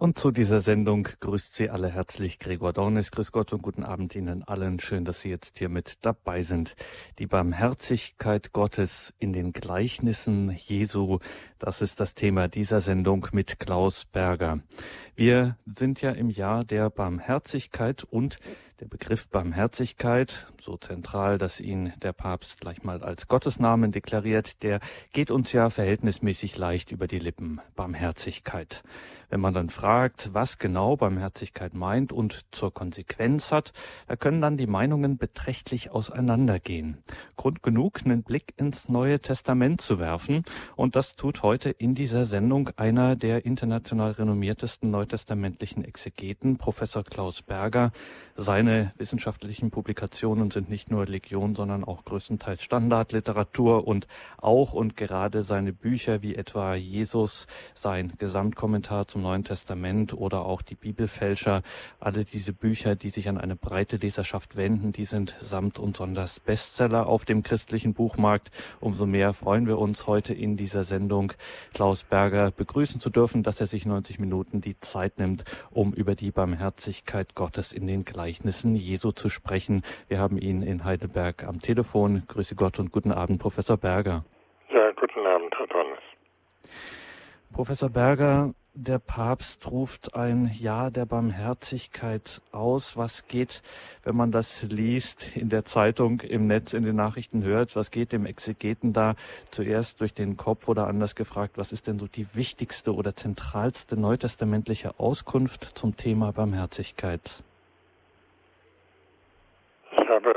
Und zu dieser Sendung grüßt Sie alle herzlich Gregor Dornis. Grüß Gott und guten Abend Ihnen allen. Schön, dass Sie jetzt hier mit dabei sind. Die Barmherzigkeit Gottes in den Gleichnissen Jesu, das ist das Thema dieser Sendung mit Klaus Berger. Wir sind ja im Jahr der Barmherzigkeit und der Begriff Barmherzigkeit, so zentral, dass ihn der Papst gleich mal als Gottesnamen deklariert, der geht uns ja verhältnismäßig leicht über die Lippen. Barmherzigkeit. Wenn man dann fragt, was genau Barmherzigkeit meint und zur Konsequenz hat, da können dann die Meinungen beträchtlich auseinandergehen. Grund genug, einen Blick ins Neue Testament zu werfen. Und das tut heute in dieser Sendung einer der international renommiertesten neutestamentlichen Exegeten, Professor Klaus Berger. Seine wissenschaftlichen Publikationen sind nicht nur Legion, sondern auch größtenteils Standardliteratur und auch und gerade seine Bücher wie etwa Jesus, sein Gesamtkommentar zum zum Neuen Testament oder auch die Bibelfälscher, alle diese Bücher, die sich an eine breite Leserschaft wenden, die sind samt und sonders Bestseller auf dem christlichen Buchmarkt. Umso mehr freuen wir uns heute in dieser Sendung Klaus Berger begrüßen zu dürfen, dass er sich 90 Minuten die Zeit nimmt, um über die Barmherzigkeit Gottes in den Gleichnissen Jesu zu sprechen. Wir haben ihn in Heidelberg am Telefon. Grüße Gott und guten Abend, Professor Berger. Ja, guten Abend, Herr Donnes. Professor Berger, der Papst ruft ein Ja der Barmherzigkeit aus. Was geht, wenn man das liest, in der Zeitung, im Netz, in den Nachrichten hört? Was geht dem Exegeten da zuerst durch den Kopf oder anders gefragt? Was ist denn so die wichtigste oder zentralste neutestamentliche Auskunft zum Thema Barmherzigkeit? Ich habe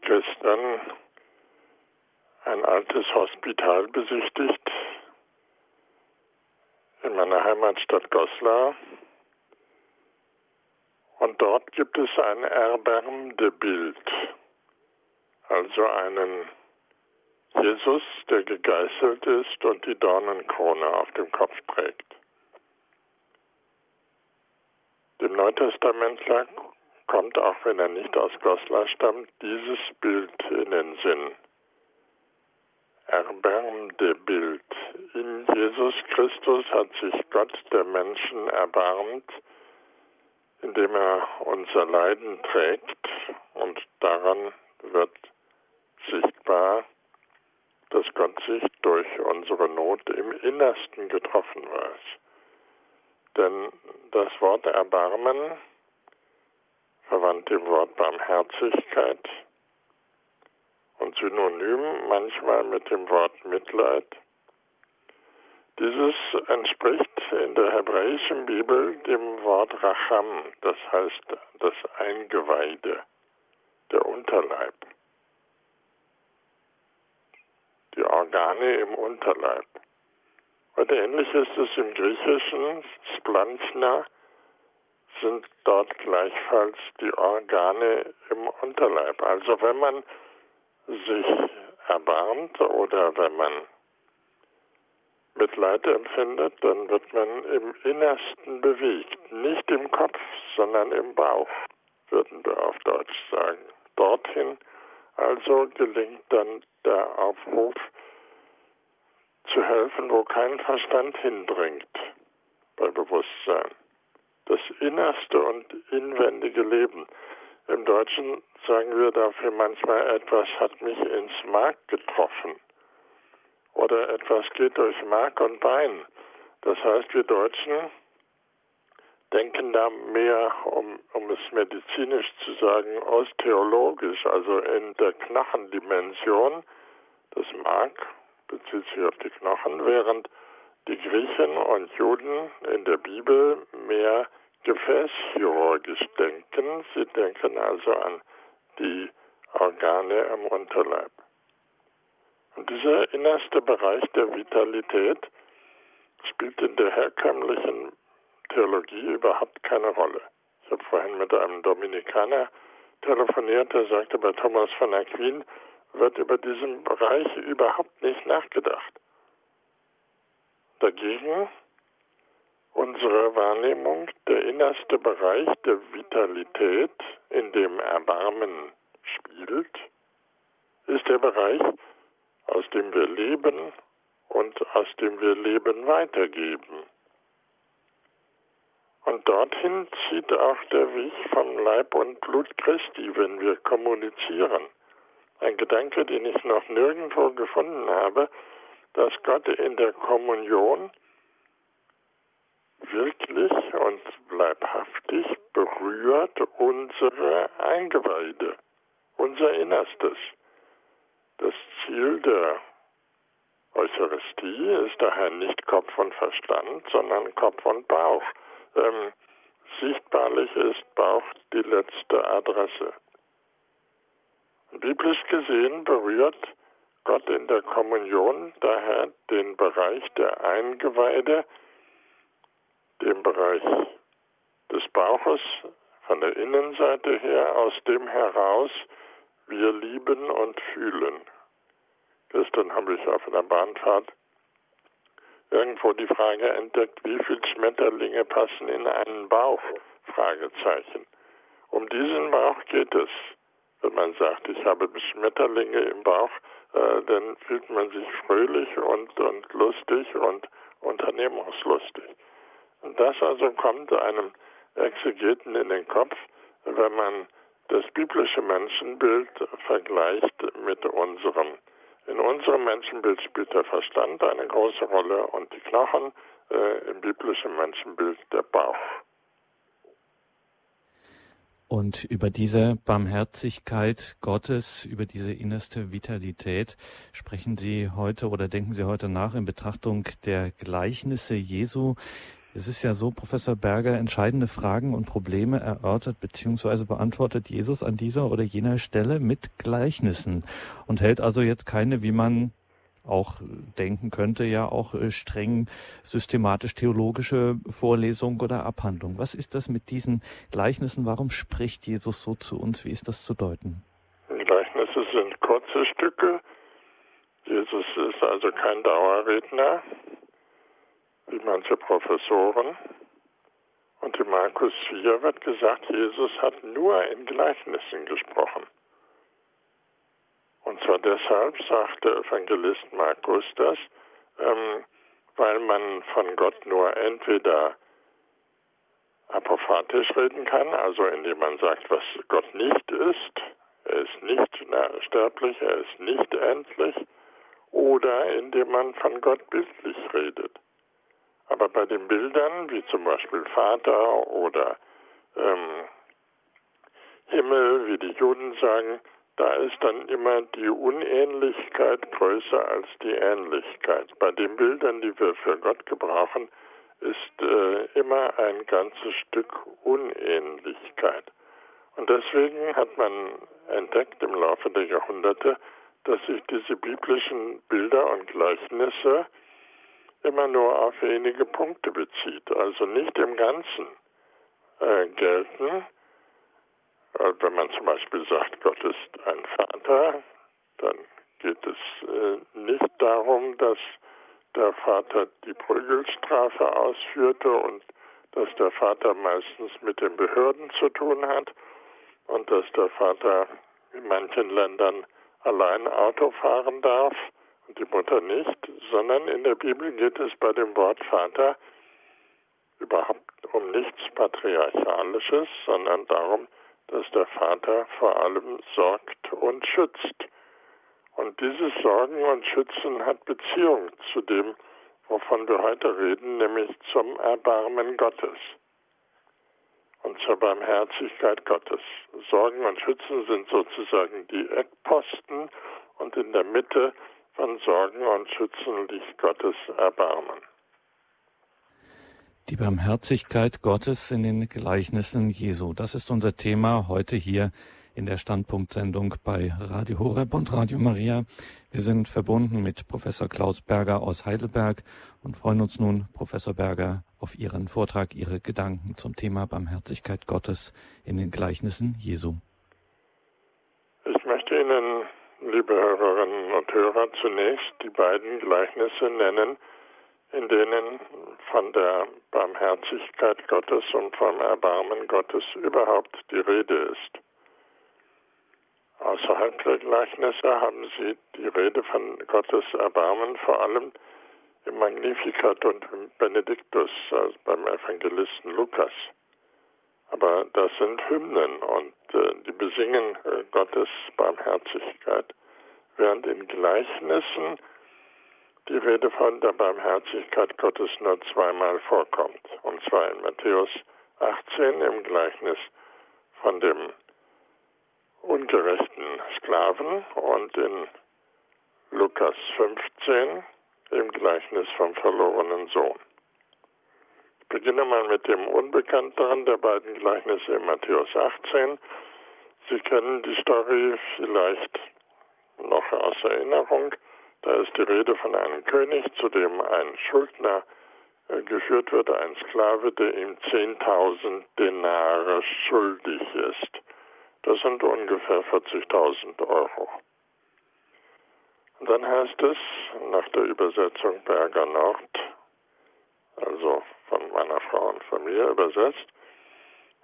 gestern ein altes Hospital besichtigt in meiner Heimatstadt Goslar. Und dort gibt es ein erbärmende Bild, also einen Jesus, der gegeißelt ist und die Dornenkrone auf dem Kopf trägt. Dem Neutestamentler kommt, auch wenn er nicht aus Goslar stammt, dieses Bild in den Sinn erbarmende Bild. In Jesus Christus hat sich Gott der Menschen erbarmt, indem er unser Leiden trägt und daran wird sichtbar, dass Gott sich durch unsere Not im Innersten getroffen weiß. Denn das Wort Erbarmen, verwandt dem Wort Barmherzigkeit, synonym manchmal mit dem Wort Mitleid. Dieses entspricht in der hebräischen Bibel dem Wort Racham, das heißt das Eingeweide, der Unterleib, die Organe im Unterleib. Und ähnlich ist es im Griechischen, Splanchna sind dort gleichfalls die Organe im Unterleib. Also wenn man sich erbarmt oder wenn man Mitleid empfindet, dann wird man im Innersten bewegt. Nicht im Kopf, sondern im Bauch, würden wir auf Deutsch sagen. Dorthin also gelingt dann der Aufruf zu helfen, wo kein Verstand hindringt bei Bewusstsein. Das innerste und inwendige Leben. Im Deutschen sagen wir dafür manchmal, etwas hat mich ins Mark getroffen oder etwas geht durch Mark und Bein. Das heißt, wir Deutschen denken da mehr, um, um es medizinisch zu sagen, osteologisch, also in der Knochendimension. Das Mark bezieht sich auf die Knochen, während die Griechen und Juden in der Bibel mehr gefäßchirurgisch denken. Sie denken also an die Organe im Unterleib. Und dieser innerste Bereich der Vitalität spielt in der herkömmlichen Theologie überhaupt keine Rolle. Ich habe vorhin mit einem Dominikaner telefoniert, der sagte, bei Thomas von Aquin wird über diesen Bereich überhaupt nicht nachgedacht. Dagegen unsere Wahrnehmung der innerste Bereich der Vitalität, in dem Erbarmen spielt, ist der Bereich, aus dem wir leben und aus dem wir Leben weitergeben. Und dorthin zieht auch der Weg vom Leib und Blut Christi, wenn wir kommunizieren. Ein Gedanke, den ich noch nirgendwo gefunden habe, dass Gott in der Kommunion wirklich und leibhaftig berührt unsere Eingeweide, unser Innerstes. Das Ziel der Eucharistie ist daher nicht Kopf und Verstand, sondern Kopf und Bauch. Ähm, sichtbarlich ist Bauch die letzte Adresse. Biblisch gesehen berührt Gott in der Kommunion daher den Bereich der Eingeweide, den Bereich des Bauches von der Innenseite her, aus dem heraus wir lieben und fühlen. Gestern habe ich auf einer Bahnfahrt irgendwo die Frage entdeckt, wie viele Schmetterlinge passen in einen Bauch? Fragezeichen. Um diesen Bauch geht es. Wenn man sagt, ich habe Schmetterlinge im Bauch, äh, dann fühlt man sich fröhlich und, und lustig und unternehmungslustig. Das also kommt einem Exegeten in den Kopf, wenn man das biblische Menschenbild vergleicht mit unserem. In unserem Menschenbild spielt der Verstand eine große Rolle und die Knochen, äh, im biblischen Menschenbild der Bauch. Und über diese Barmherzigkeit Gottes, über diese innerste Vitalität sprechen Sie heute oder denken Sie heute nach in Betrachtung der Gleichnisse Jesu. Es ist ja so, Professor Berger, entscheidende Fragen und Probleme erörtert bzw. beantwortet Jesus an dieser oder jener Stelle mit Gleichnissen und hält also jetzt keine, wie man auch denken könnte, ja auch äh, streng systematisch-theologische Vorlesung oder Abhandlung. Was ist das mit diesen Gleichnissen? Warum spricht Jesus so zu uns? Wie ist das zu deuten? Gleichnisse sind kurze Stücke. Jesus ist also kein Dauerredner, wie manche Professoren. Und in Markus 4 wird gesagt, Jesus hat nur in Gleichnissen gesprochen. Und zwar deshalb, sagt der Evangelist Markus das, ähm, weil man von Gott nur entweder apophatisch reden kann, also indem man sagt, was Gott nicht ist, er ist nicht sterblich, er ist nicht endlich, oder indem man von Gott bildlich redet. Aber bei den Bildern, wie zum Beispiel Vater oder ähm, Himmel, wie die Juden sagen, da ist dann immer die Unähnlichkeit größer als die Ähnlichkeit. Bei den Bildern, die wir für Gott gebrauchen, ist äh, immer ein ganzes Stück Unähnlichkeit. Und deswegen hat man entdeckt im Laufe der Jahrhunderte, dass sich diese biblischen Bilder und Gleichnisse immer nur auf wenige Punkte bezieht, also nicht im Ganzen äh, gelten, äh, wenn man zum Beispiel sagt, Gott ist ein Vater, dann geht es äh, nicht darum, dass der Vater die Prügelstrafe ausführte und dass der Vater meistens mit den Behörden zu tun hat und dass der Vater in manchen Ländern allein Auto fahren darf die Mutter nicht, sondern in der Bibel geht es bei dem Wort Vater überhaupt um nichts Patriarchalisches, sondern darum, dass der Vater vor allem sorgt und schützt. Und dieses Sorgen und Schützen hat Beziehung zu dem, wovon wir heute reden, nämlich zum Erbarmen Gottes und zur Barmherzigkeit Gottes. Sorgen und Schützen sind sozusagen die Eckposten und in der Mitte von Sorgen und Schützen liegt Gottes Erbarmen. Die Barmherzigkeit Gottes in den Gleichnissen Jesu. Das ist unser Thema heute hier in der Standpunktsendung bei Radio Horeb und Radio Maria. Wir sind verbunden mit Professor Klaus Berger aus Heidelberg und freuen uns nun, Professor Berger, auf Ihren Vortrag, Ihre Gedanken zum Thema Barmherzigkeit Gottes in den Gleichnissen Jesu. Ich möchte Ihnen, liebe Hörerinnen und Hörer, zunächst die beiden Gleichnisse nennen, in denen von der Barmherzigkeit Gottes und vom Erbarmen Gottes überhaupt die Rede ist. Außerhalb der Gleichnisse haben sie die Rede von Gottes Erbarmen vor allem im Magnificat und im Benediktus, also beim Evangelisten Lukas. Aber das sind Hymnen und äh, die besingen äh, Gottes Barmherzigkeit, während in Gleichnissen die Rede von der Barmherzigkeit Gottes nur zweimal vorkommt. Und zwar in Matthäus 18 im Gleichnis von dem ungerechten Sklaven und in Lukas 15 im Gleichnis vom verlorenen Sohn. Ich beginne mal mit dem unbekannteren der beiden Gleichnisse in Matthäus 18. Sie kennen die Story vielleicht noch aus Erinnerung. Da ist die Rede von einem König, zu dem ein Schuldner äh, geführt wird, ein Sklave, der ihm 10.000 Denare schuldig ist. Das sind ungefähr 40.000 Euro. Und dann heißt es nach der Übersetzung Berger Nord, also von meiner Frau und von mir übersetzt,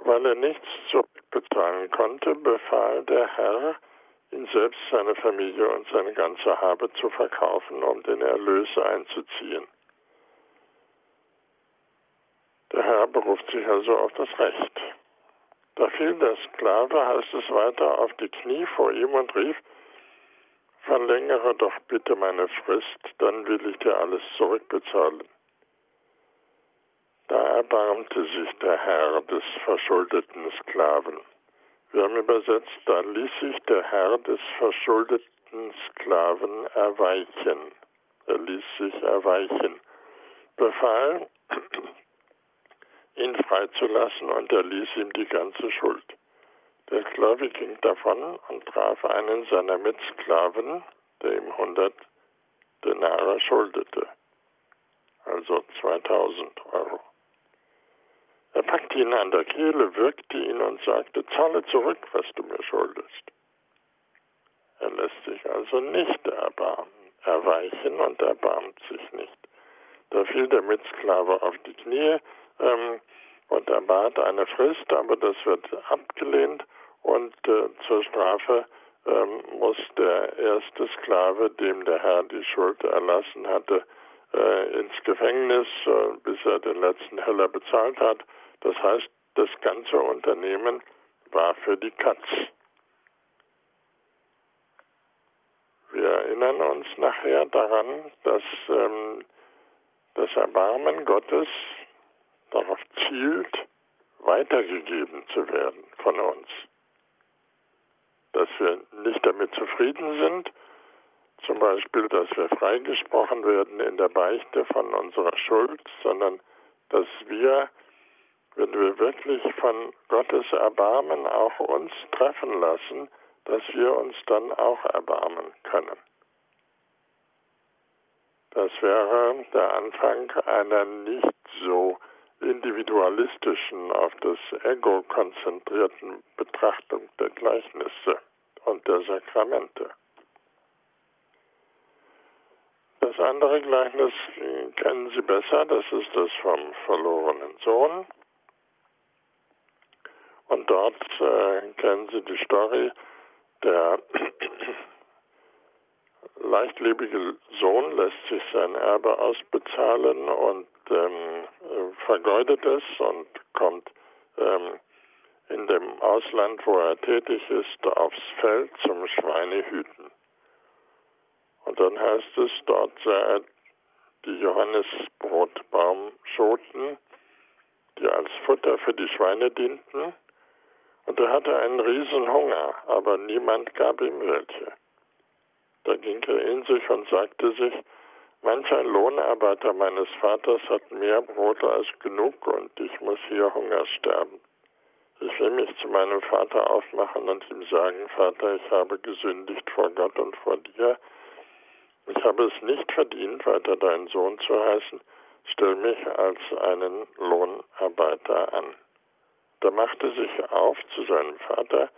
weil er nichts zurückbezahlen konnte, befahl der Herr, ihn selbst, seine Familie und seine ganze Habe zu verkaufen, um den Erlös einzuziehen. Der Herr beruft sich also auf das Recht. Da fiel der Sklave, heißt es weiter, auf die Knie vor ihm und rief, verlängere doch bitte meine Frist, dann will ich dir alles zurückbezahlen. Da erbarmte sich der Herr des verschuldeten Sklaven. Wir haben übersetzt, da ließ sich der Herr des verschuldeten Sklaven erweichen. Er ließ sich erweichen, befahl, ihn freizulassen und er ließ ihm die ganze Schuld. Der Sklave ging davon und traf einen seiner Mitsklaven, der ihm 100 Denare schuldete, also 2000 Euro. Er packte ihn an der Kehle, würgte ihn und sagte, zahle zurück, was du mir schuldest. Er lässt sich also nicht erbarmen, erweichen und erbarmt sich nicht. Da fiel der Mitsklave auf die Knie ähm, und erbat eine Frist, aber das wird abgelehnt und äh, zur Strafe ähm, muss der erste Sklave, dem der Herr die Schuld erlassen hatte, äh, ins Gefängnis, äh, bis er den letzten Heller bezahlt hat. Das heißt, das ganze Unternehmen war für die Katz. Wir erinnern uns nachher daran, dass ähm, das Erbarmen Gottes darauf zielt, weitergegeben zu werden von uns dass wir nicht damit zufrieden sind, zum Beispiel, dass wir freigesprochen werden in der Beichte von unserer Schuld, sondern dass wir, wenn wir wirklich von Gottes Erbarmen auch uns treffen lassen, dass wir uns dann auch erbarmen können. Das wäre der Anfang einer nicht so individualistischen, auf das Ego konzentrierten Betrachtung der Gleichnisse und der Sakramente. Das andere Gleichnis kennen Sie besser, das ist das vom verlorenen Sohn. Und dort äh, kennen Sie die Story, der leichtlebige Sohn lässt sich sein Erbe ausbezahlen und ähm, vergeudet es und kommt ähm, in dem Ausland, wo er tätig ist, aufs Feld zum Schweinehüten. Und dann heißt es, dort sah er die Johannesbrotbaumschoten, die als Futter für die Schweine dienten, und er hatte einen riesen Hunger, aber niemand gab ihm welche. Da ging er in sich und sagte sich, manch ein Lohnarbeiter meines Vaters hat mehr Brot als genug und ich muss hier Hunger sterben. Ich will mich zu meinem Vater aufmachen und ihm sagen, Vater, ich habe gesündigt vor Gott und vor dir. Ich habe es nicht verdient, weiter dein Sohn zu heißen. Stell mich als einen Lohnarbeiter an. Da machte sich auf zu seinem Vater,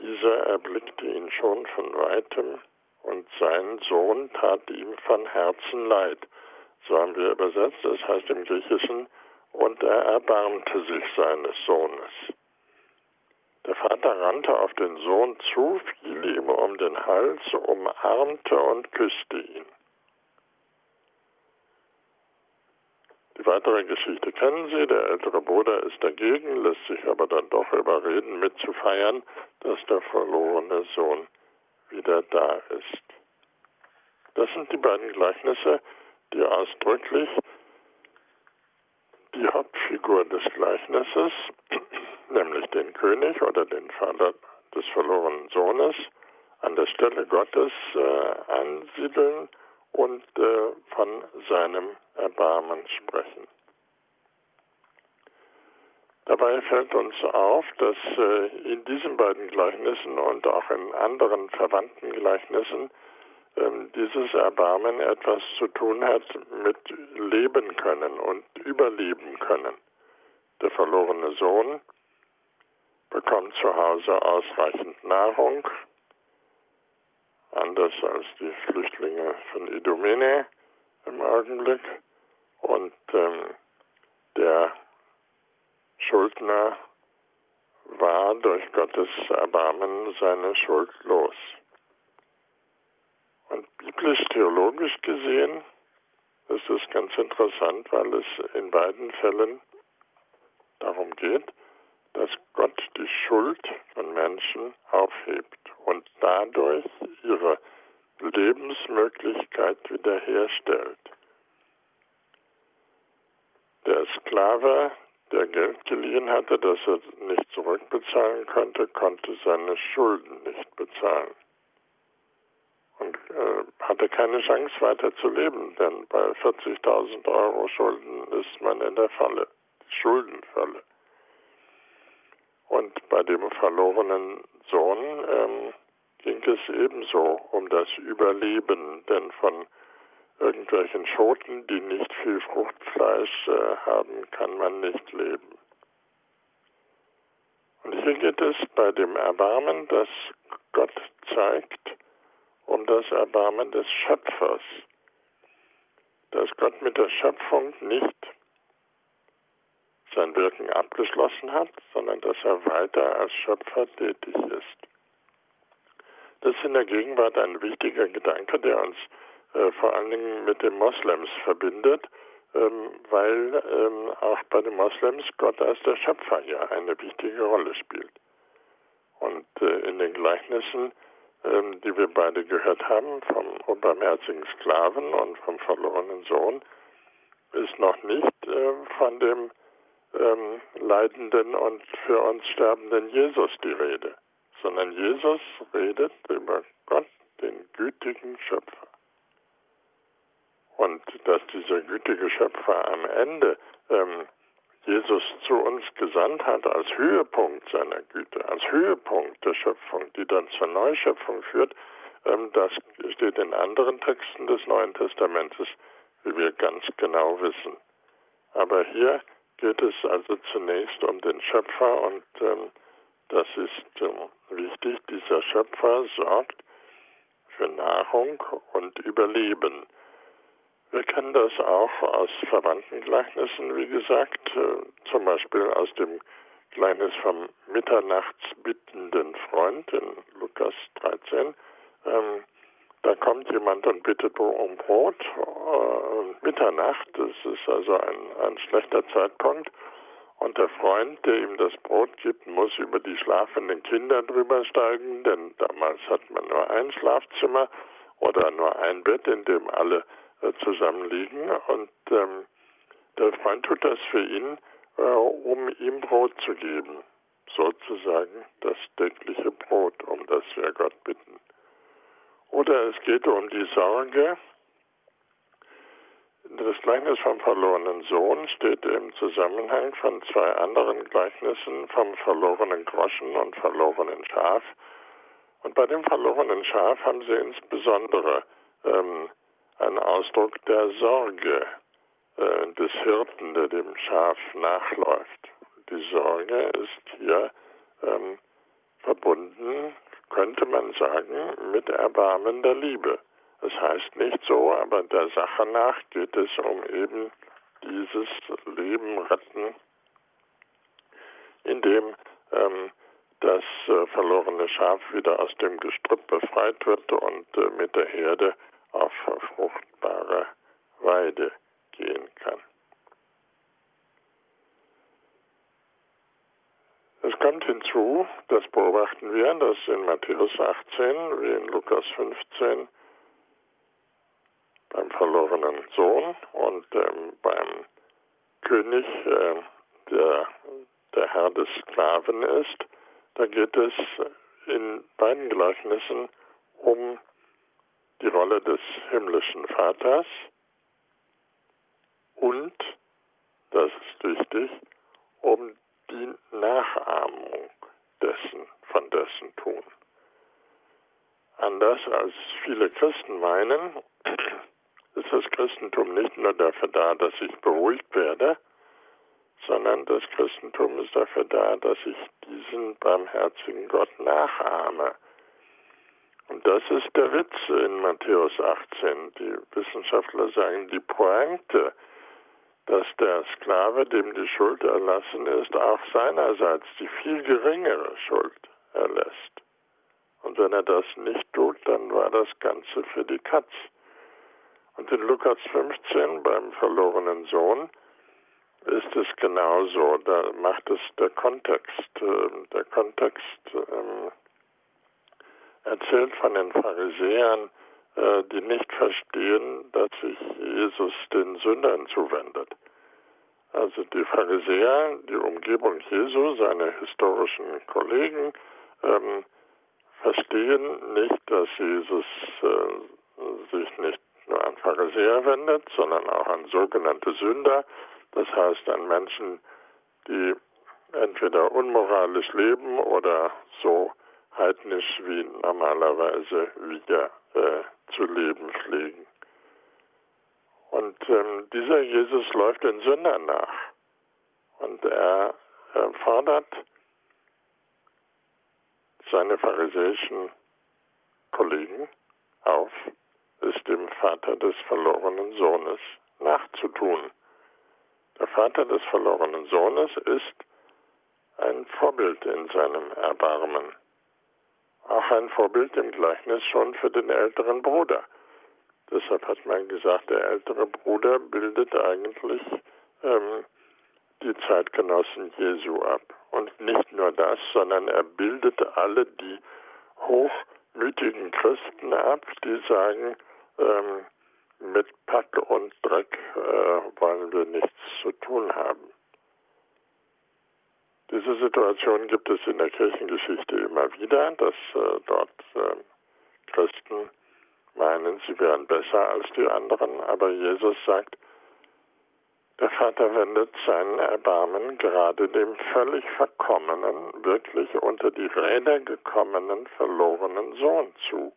dieser erblickte ihn schon von weitem und sein Sohn tat ihm von Herzen leid. So haben wir übersetzt, das heißt im Griechischen, und er erbarmte sich seines Sohnes. Der Vater rannte auf den Sohn zu, fiel ihm um den Hals, umarmte und küsste ihn. Die weitere Geschichte kennen Sie. Der ältere Bruder ist dagegen, lässt sich aber dann doch überreden, mitzufeiern, dass der verlorene Sohn wieder da ist. Das sind die beiden Gleichnisse, die ausdrücklich die Hauptfigur des Gleichnisses, nämlich den König oder den Vater des verlorenen Sohnes, an der Stelle Gottes äh, ansiedeln und äh, von seinem Erbarmen sprechen. Dabei fällt uns auf, dass äh, in diesen beiden Gleichnissen und auch in anderen verwandten Gleichnissen ähm, dieses Erbarmen etwas zu tun hat mit Leben können und Überleben können. Der verlorene Sohn bekommt zu Hause ausreichend Nahrung, anders als die Flüchtlinge von Idomene im Augenblick. Und ähm, der Schuldner war durch Gottes Erbarmen seine Schuld los. Und biblisch-theologisch gesehen ist es ganz interessant, weil es in beiden Fällen darum geht, dass Gott die Schuld von Menschen aufhebt und dadurch ihre Lebensmöglichkeit wiederherstellt. Der Sklave, der Geld geliehen hatte, das er nicht zurückbezahlen konnte, konnte seine Schulden nicht bezahlen und äh, hatte keine Chance weiter zu leben, denn bei 40.000 Euro Schulden ist man in der Falle, Schuldenfalle. Und bei dem verlorenen Sohn ähm, ging es ebenso um das Überleben, denn von irgendwelchen Schoten, die nicht viel Fruchtfleisch äh, haben, kann man nicht leben. Und hier geht es bei dem Erbarmen, das Gott zeigt, um das Erbarmen des Schöpfers, dass Gott mit der Schöpfung nicht sein Wirken abgeschlossen hat, sondern dass er weiter als Schöpfer tätig ist. Das ist in der Gegenwart ein wichtiger Gedanke, der uns äh, vor allen Dingen mit den Moslems verbindet, ähm, weil ähm, auch bei den Moslems Gott als der Schöpfer ja eine wichtige Rolle spielt. Und äh, in den Gleichnissen, ähm, die wir beide gehört haben, vom unbarmherzigen Sklaven und vom verlorenen Sohn, ist noch nicht äh, von dem ähm, leidenden und für uns sterbenden Jesus die Rede, sondern Jesus redet über Gott, den gütigen Schöpfer. Und dass dieser gütige Schöpfer am Ende ähm, Jesus zu uns gesandt hat als Höhepunkt seiner Güte, als Höhepunkt der Schöpfung, die dann zur Neuschöpfung führt, ähm, das steht in anderen Texten des Neuen Testamentes, wie wir ganz genau wissen. Aber hier geht es also zunächst um den Schöpfer und ähm, das ist ähm, wichtig. Dieser Schöpfer sorgt für Nahrung und Überleben. Wir kennen das auch aus verwandten Gleichnissen, wie gesagt, äh, zum Beispiel aus dem Gleichnis vom mitternachtsbittenden Freund in Lukas 13. Ähm, da kommt jemand und bittet um Brot, äh, Mitternacht, das ist also ein, ein schlechter Zeitpunkt. Und der Freund, der ihm das Brot gibt, muss über die schlafenden Kinder drüber steigen, denn damals hat man nur ein Schlafzimmer oder nur ein Bett, in dem alle äh, zusammenliegen. Und ähm, der Freund tut das für ihn, äh, um ihm Brot zu geben. Sozusagen das tägliche Brot, um das wir Gott bitten. Oder es geht um die Sorge. Das Gleichnis vom verlorenen Sohn steht im Zusammenhang von zwei anderen Gleichnissen vom verlorenen Groschen und verlorenen Schaf. Und bei dem verlorenen Schaf haben sie insbesondere ähm, einen Ausdruck der Sorge äh, des Hirten, der dem Schaf nachläuft. Die Sorge ist hier ähm, verbunden könnte man sagen, mit Erbarmen der Liebe. Es heißt nicht so, aber der Sache nach geht es um eben dieses Leben retten, indem ähm, das äh, verlorene Schaf wieder aus dem Gestrüpp befreit wird und äh, mit der Herde auf fruchtbare Weide gehen kann. Kommt hinzu, das beobachten wir, dass in Matthäus 18 wie in Lukas 15 beim verlorenen Sohn und ähm, beim König, äh, der der Herr des Sklaven ist, da geht es in beiden Gleichnissen um die Rolle des himmlischen Vaters und, das ist wichtig, um die Nachahmung dessen, von dessen Tun. Anders als viele Christen meinen, ist das Christentum nicht nur dafür da, dass ich beruhigt werde, sondern das Christentum ist dafür da, dass ich diesen barmherzigen Gott nachahme. Und das ist der Witz in Matthäus 18. Die Wissenschaftler sagen, die Pointe, dass der Sklave, dem die Schuld erlassen ist, auch seinerseits die viel geringere Schuld erlässt. Und wenn er das nicht tut, dann war das Ganze für die Katz. Und in Lukas 15 beim verlorenen Sohn ist es genauso. Da macht es der Kontext. Ähm, der Kontext ähm, erzählt von den Pharisäern, die nicht verstehen, dass sich Jesus den Sündern zuwendet. Also die Pharisäer, die Umgebung Jesu, seine historischen Kollegen, ähm, verstehen nicht, dass Jesus äh, sich nicht nur an Pharisäer wendet, sondern auch an sogenannte Sünder, das heißt an Menschen, die entweder unmoralisch leben oder so heidnisch wie normalerweise wir äh, zu leben pflegen. Und ähm, dieser Jesus läuft den Sündern nach. Und er, er fordert seine pharisäischen Kollegen auf, es dem Vater des verlorenen Sohnes nachzutun. Der Vater des verlorenen Sohnes ist ein Vorbild in seinem Erbarmen. Auch ein Vorbild im Gleichnis schon für den älteren Bruder. Deshalb hat man gesagt, der ältere Bruder bildet eigentlich ähm, die Zeitgenossen Jesu ab. Und nicht nur das, sondern er bildet alle die hochmütigen Christen ab, die sagen, ähm, mit Pack und Dreck äh, wollen wir nichts zu tun haben. Diese Situation gibt es in der Kirchengeschichte immer wieder, dass äh, dort äh, Christen meinen, sie wären besser als die anderen, aber Jesus sagt, der Vater wendet seinen Erbarmen gerade dem völlig verkommenen, wirklich unter die Räder gekommenen, verlorenen Sohn zu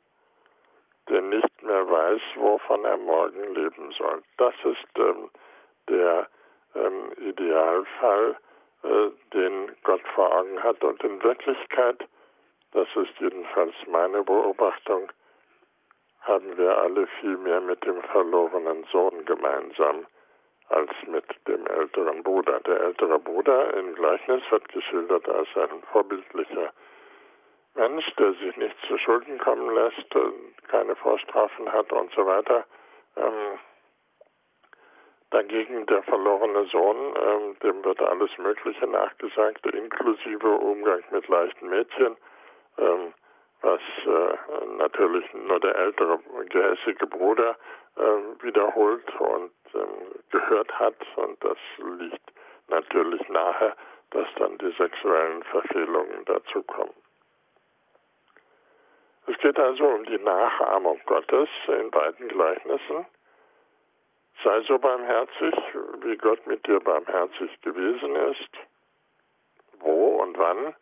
der nicht mehr weiß, wovon er morgen leben soll. Das ist ähm, der ähm, Idealfall, äh, den Gott vor Augen hat. Und in Wirklichkeit, das ist jedenfalls meine Beobachtung, haben wir alle viel mehr mit dem verlorenen Sohn gemeinsam als mit dem älteren Bruder. Der ältere Bruder im Gleichnis wird geschildert als ein vorbildlicher Mensch, der sich nicht zu Schulden kommen lässt, keine Vorstrafen hat und so weiter. Ähm, dagegen der verlorene Sohn, ähm, dem wird alles Mögliche nachgesagt, inklusive Umgang mit leichten Mädchen, ähm, was äh, natürlich nur der ältere gehässige Bruder äh, wiederholt und ähm, gehört hat. Und das liegt natürlich nahe, dass dann die sexuellen Verfehlungen dazu kommen. Es geht also um die Nachahmung Gottes in beiden Gleichnissen. Sei so barmherzig, wie Gott mit dir barmherzig gewesen ist. Wo und wann?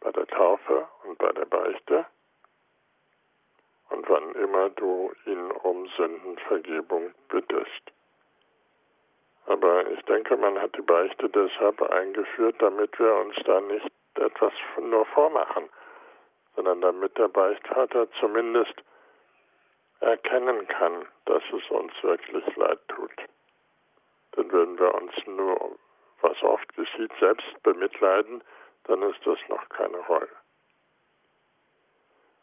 Bei der Taufe und bei der Beichte. Und wann immer du ihn um Sündenvergebung bittest. Aber ich denke, man hat die Beichte deshalb eingeführt, damit wir uns da nicht etwas nur vormachen sondern damit der Beichtvater zumindest erkennen kann, dass es uns wirklich leid tut. Denn wenn wir uns nur, was oft geschieht, selbst bemitleiden, dann ist das noch keine Reue.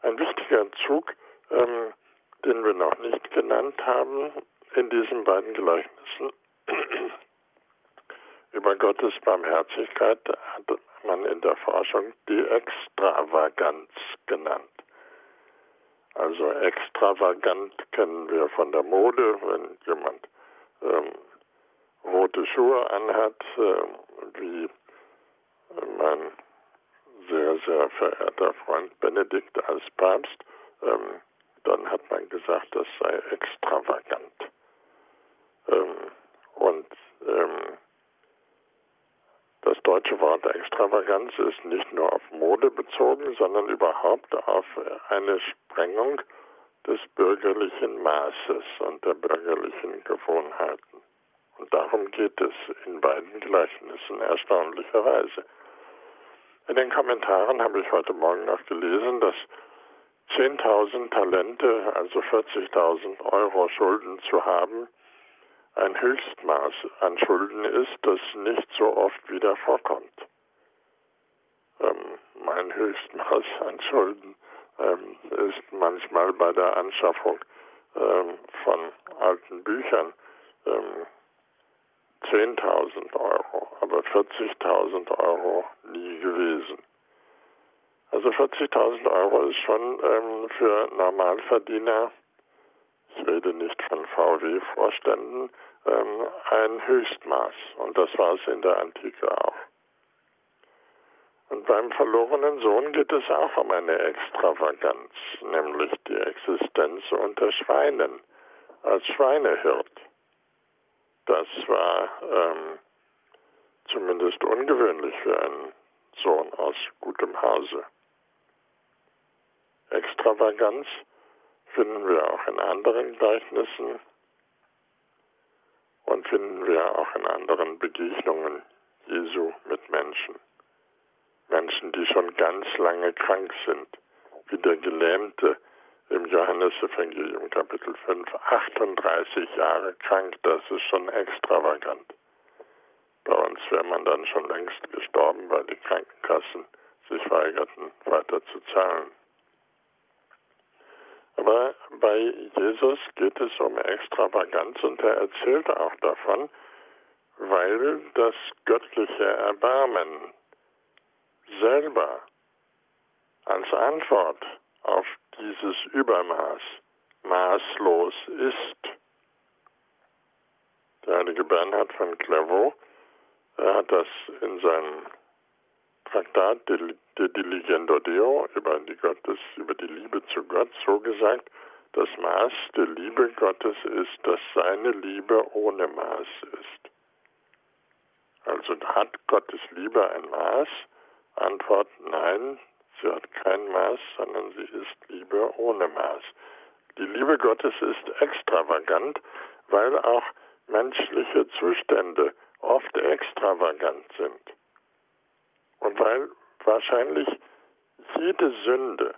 Ein wichtiger Zug, ähm, den wir noch nicht genannt haben in diesen beiden Gleichnissen über Gottes Barmherzigkeit, hat man in der Forschung die Extravaganz genannt. Also extravagant kennen wir von der Mode, wenn jemand ähm, rote Schuhe anhat, äh, wie mein sehr, sehr verehrter Freund Benedikt als Papst, ähm, dann hat man gesagt, das sei extravagant. Ähm, und ähm, das deutsche Wort Extravaganz ist nicht nur auf Mode bezogen, sondern überhaupt auf eine Sprengung des bürgerlichen Maßes und der bürgerlichen Gewohnheiten. Und darum geht es in beiden Gleichnissen erstaunlicherweise. In den Kommentaren habe ich heute Morgen noch gelesen, dass 10.000 Talente, also 40.000 Euro Schulden zu haben, ein Höchstmaß an Schulden ist, das nicht so oft wieder vorkommt. Ähm, mein Höchstmaß an Schulden ähm, ist manchmal bei der Anschaffung ähm, von alten Büchern 10.000 ähm, Euro, aber 40.000 Euro nie gewesen. Also 40.000 Euro ist schon ähm, für Normalverdiener ich rede nicht von VW-Vorständen, ähm, ein Höchstmaß. Und das war es in der Antike auch. Und beim verlorenen Sohn geht es auch um eine Extravaganz, nämlich die Existenz unter Schweinen als Schweinehirt. Das war ähm, zumindest ungewöhnlich für einen Sohn aus gutem Hause. Extravaganz finden wir auch in anderen Gleichnissen und finden wir auch in anderen Begegnungen Jesu mit Menschen. Menschen, die schon ganz lange krank sind, wie der Gelähmte im Johannesevangelium Kapitel 5, 38 Jahre krank, das ist schon extravagant. Bei uns wäre man dann schon längst gestorben, weil die Krankenkassen sich weigerten, weiter zu zahlen. Aber bei Jesus geht es um Extravaganz und er erzählt auch davon, weil das göttliche Erbarmen selber als Antwort auf dieses Übermaß maßlos ist. Der heilige Bernhard von Clairvaux hat das in seinem Traktat De, Diligendo Deo über die, Gottes, über die Liebe zu Gott so gesagt, das Maß der Liebe Gottes ist, dass seine Liebe ohne Maß ist. Also hat Gottes Liebe ein Maß? Antwort nein, sie hat kein Maß, sondern sie ist Liebe ohne Maß. Die Liebe Gottes ist extravagant, weil auch menschliche Zustände oft extravagant sind. Und weil wahrscheinlich jede Sünde,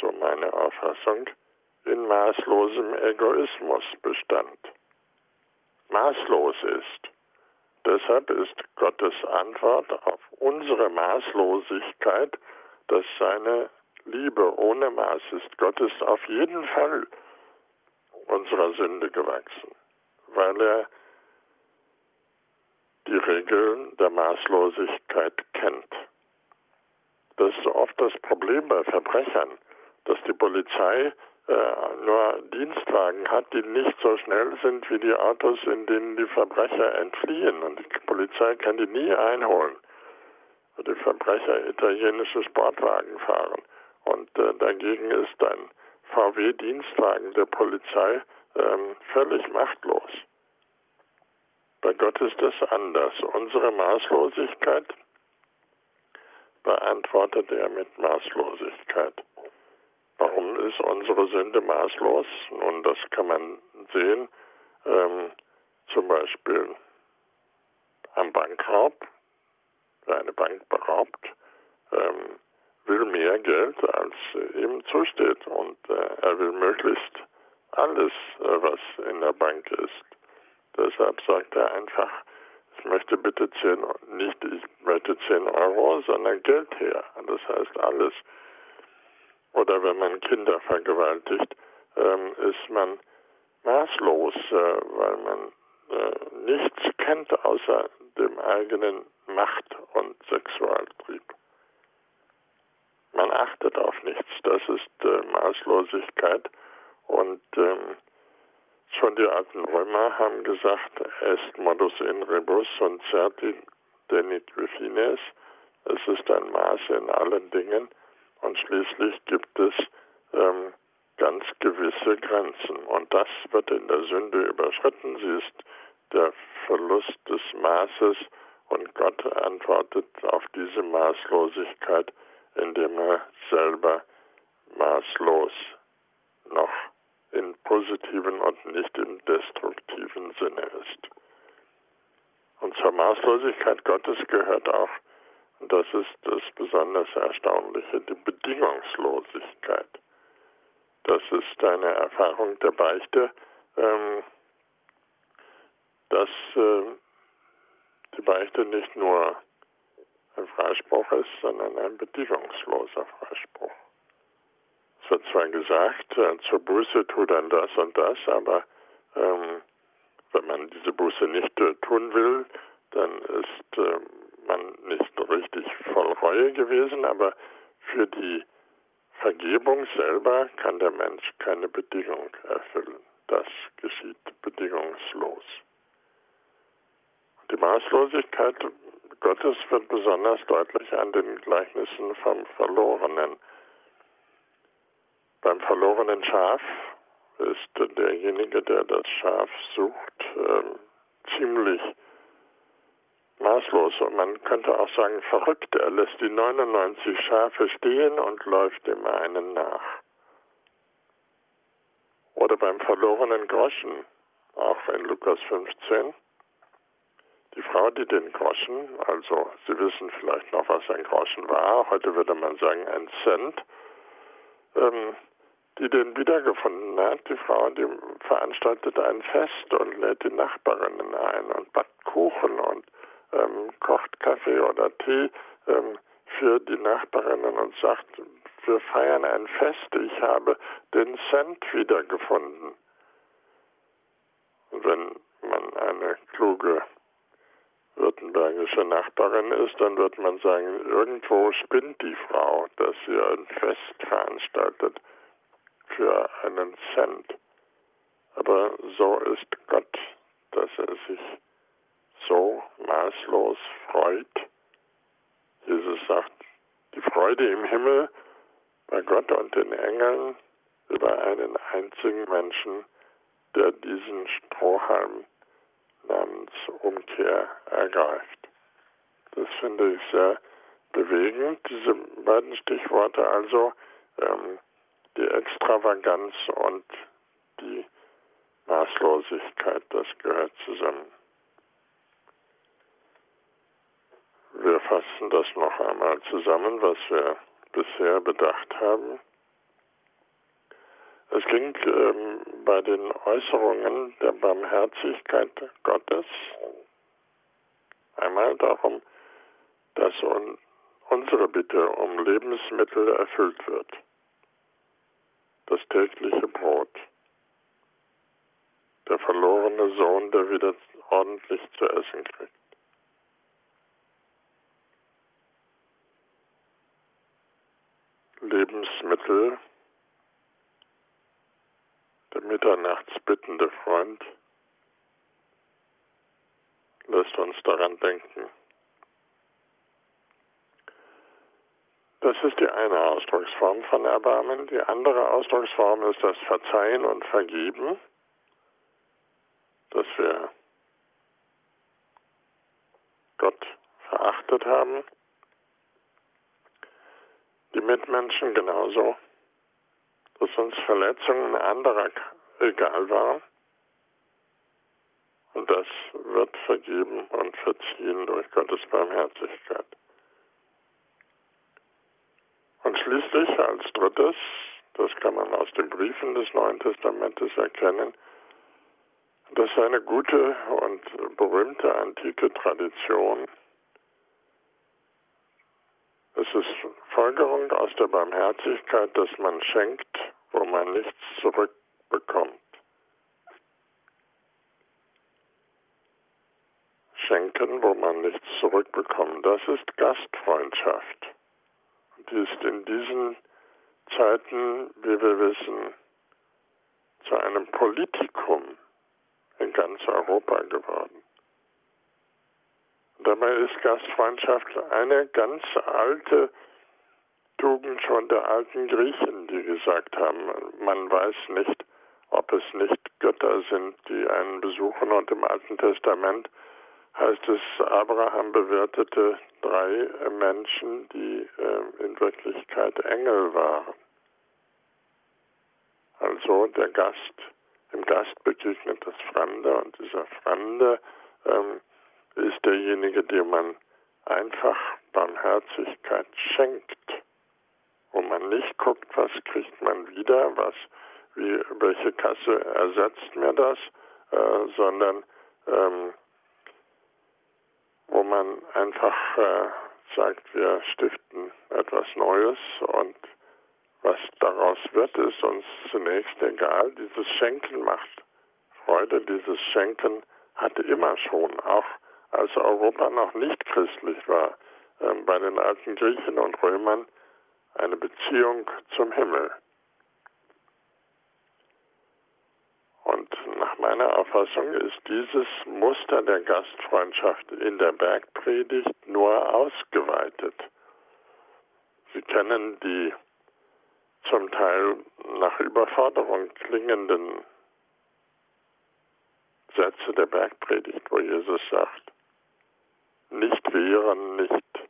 so meine Auffassung, in maßlosem Egoismus bestand. Maßlos ist. Deshalb ist Gottes Antwort auf unsere Maßlosigkeit, dass seine Liebe ohne Maß ist. Gott ist auf jeden Fall unserer Sünde gewachsen, weil er die Regeln der Maßlosigkeit kennt. Das ist oft das Problem bei Verbrechern, dass die Polizei äh, nur Dienstwagen hat, die nicht so schnell sind wie die Autos, in denen die Verbrecher entfliehen. Und die Polizei kann die nie einholen, weil die Verbrecher italienische Sportwagen fahren. Und äh, dagegen ist ein VW-Dienstwagen der Polizei ähm, völlig machtlos. Bei Gott ist es anders. Unsere Maßlosigkeit beantwortet er mit Maßlosigkeit. Warum ist unsere Sünde maßlos? Nun, das kann man sehen, ähm, zum Beispiel am Bankraub. Wer eine Bank beraubt, ähm, will mehr Geld, als ihm zusteht. Und äh, er will möglichst alles, äh, was in der Bank ist. Deshalb sagt er einfach, ich möchte bitte 10, nicht ich möchte 10 Euro, sondern Geld her. Das heißt alles. Oder wenn man Kinder vergewaltigt, ähm, ist man maßlos, äh, weil man äh, nichts kennt außer dem eigenen Macht- und Sexualtrieb. Man achtet auf nichts, das ist äh, Maßlosigkeit und ähm, schon die alten Römer haben gesagt, est modus in rebus und certi denit fines. Es ist ein Maß in allen Dingen und schließlich gibt es ähm, ganz gewisse Grenzen. Und das wird in der Sünde überschritten. Sie ist der Verlust des Maßes und Gott antwortet auf diese Maßlosigkeit, indem er selber maßlos noch in positiven und nicht im destruktiven Sinne ist. Und zur Maßlosigkeit Gottes gehört auch, und das ist das besonders Erstaunliche, die Bedingungslosigkeit. Das ist eine Erfahrung der Beichte, ähm, dass äh, die Beichte nicht nur ein Freispruch ist, sondern ein bedingungsloser Freispruch. Wird zwar gesagt, äh, zur Buße tut dann das und das, aber ähm, wenn man diese Buße nicht äh, tun will, dann ist äh, man nicht richtig voll Reue gewesen, aber für die Vergebung selber kann der Mensch keine Bedingung erfüllen. Das geschieht bedingungslos. Die Maßlosigkeit Gottes wird besonders deutlich an den Gleichnissen vom Verlorenen. Beim verlorenen Schaf ist derjenige, der das Schaf sucht, äh, ziemlich maßlos und man könnte auch sagen verrückt. Er lässt die 99 Schafe stehen und läuft dem einen nach. Oder beim verlorenen Groschen, auch in Lukas 15. Die Frau, die den Groschen, also Sie wissen vielleicht noch, was ein Groschen war, heute würde man sagen ein Cent, ähm, die den wiedergefunden hat, die Frau, die veranstaltet ein Fest und lädt die Nachbarinnen ein und backt Kuchen und ähm, kocht Kaffee oder Tee ähm, für die Nachbarinnen und sagt, wir feiern ein Fest, ich habe den Cent wiedergefunden. wenn man eine kluge württembergische Nachbarin ist, dann wird man sagen, irgendwo spinnt die Frau, dass sie ein Fest veranstaltet für einen Cent. Aber so ist Gott, dass er sich so maßlos freut. Jesus sagt, die Freude im Himmel bei Gott und den Engeln über einen einzigen Menschen, der diesen Strohhalm namens Umkehr ergreift. Das finde ich sehr bewegend, diese beiden Stichworte also, ähm, die Extravaganz und die Maßlosigkeit, das gehört zusammen. Wir fassen das noch einmal zusammen, was wir bisher bedacht haben. Es ging ähm, bei den Äußerungen der Barmherzigkeit Gottes einmal darum, dass un unsere Bitte um Lebensmittel erfüllt wird. Das tägliche Brot. Der verlorene Sohn, der wieder ordentlich zu essen kriegt. Lebensmittel, der mitternachts bittende Freund lässt uns daran denken. Das ist die eine Ausdrucksform von Erbarmen. Die andere Ausdrucksform ist das Verzeihen und Vergeben, dass wir Gott verachtet haben die Mitmenschen genauso, dass uns Verletzungen anderer egal waren. Und das wird vergeben und verziehen durch Gottes Barmherzigkeit. Und schließlich als drittes, das kann man aus den Briefen des Neuen Testamentes erkennen, dass eine gute und berühmte antike Tradition es ist Folgerung aus der Barmherzigkeit, dass man schenkt, wo man nichts zurückbekommt. Schenken, wo man nichts zurückbekommt. Das ist Gastfreundschaft. Ist in diesen Zeiten, wie wir wissen, zu einem Politikum in ganz Europa geworden. Dabei ist Gastfreundschaft eine ganz alte Tugend schon der alten Griechen, die gesagt haben, man weiß nicht, ob es nicht Götter sind, die einen besuchen. Und im Alten Testament heißt es, Abraham bewirtete drei Menschen, die äh, in Wirklichkeit Engel waren. Also der Gast, dem Gast begegnet das Fremde und dieser Fremde ähm, ist derjenige, dem man einfach Barmherzigkeit schenkt, wo man nicht guckt, was kriegt man wieder, was, wie, welche Kasse ersetzt mir das, äh, sondern ähm, wo man einfach äh, sagt, wir stiften etwas Neues und was daraus wird, ist uns zunächst egal. Dieses Schenken macht Freude, dieses Schenken hatte immer schon, auch als Europa noch nicht christlich war, äh, bei den alten Griechen und Römern eine Beziehung zum Himmel. Und nach meiner Auffassung ist dieses Muster der Gastfreundschaft in der Bergpredigt nur ausgeweitet. Sie kennen die zum Teil nach Überforderung klingenden Sätze der Bergpredigt, wo Jesus sagt, nicht wehren, nicht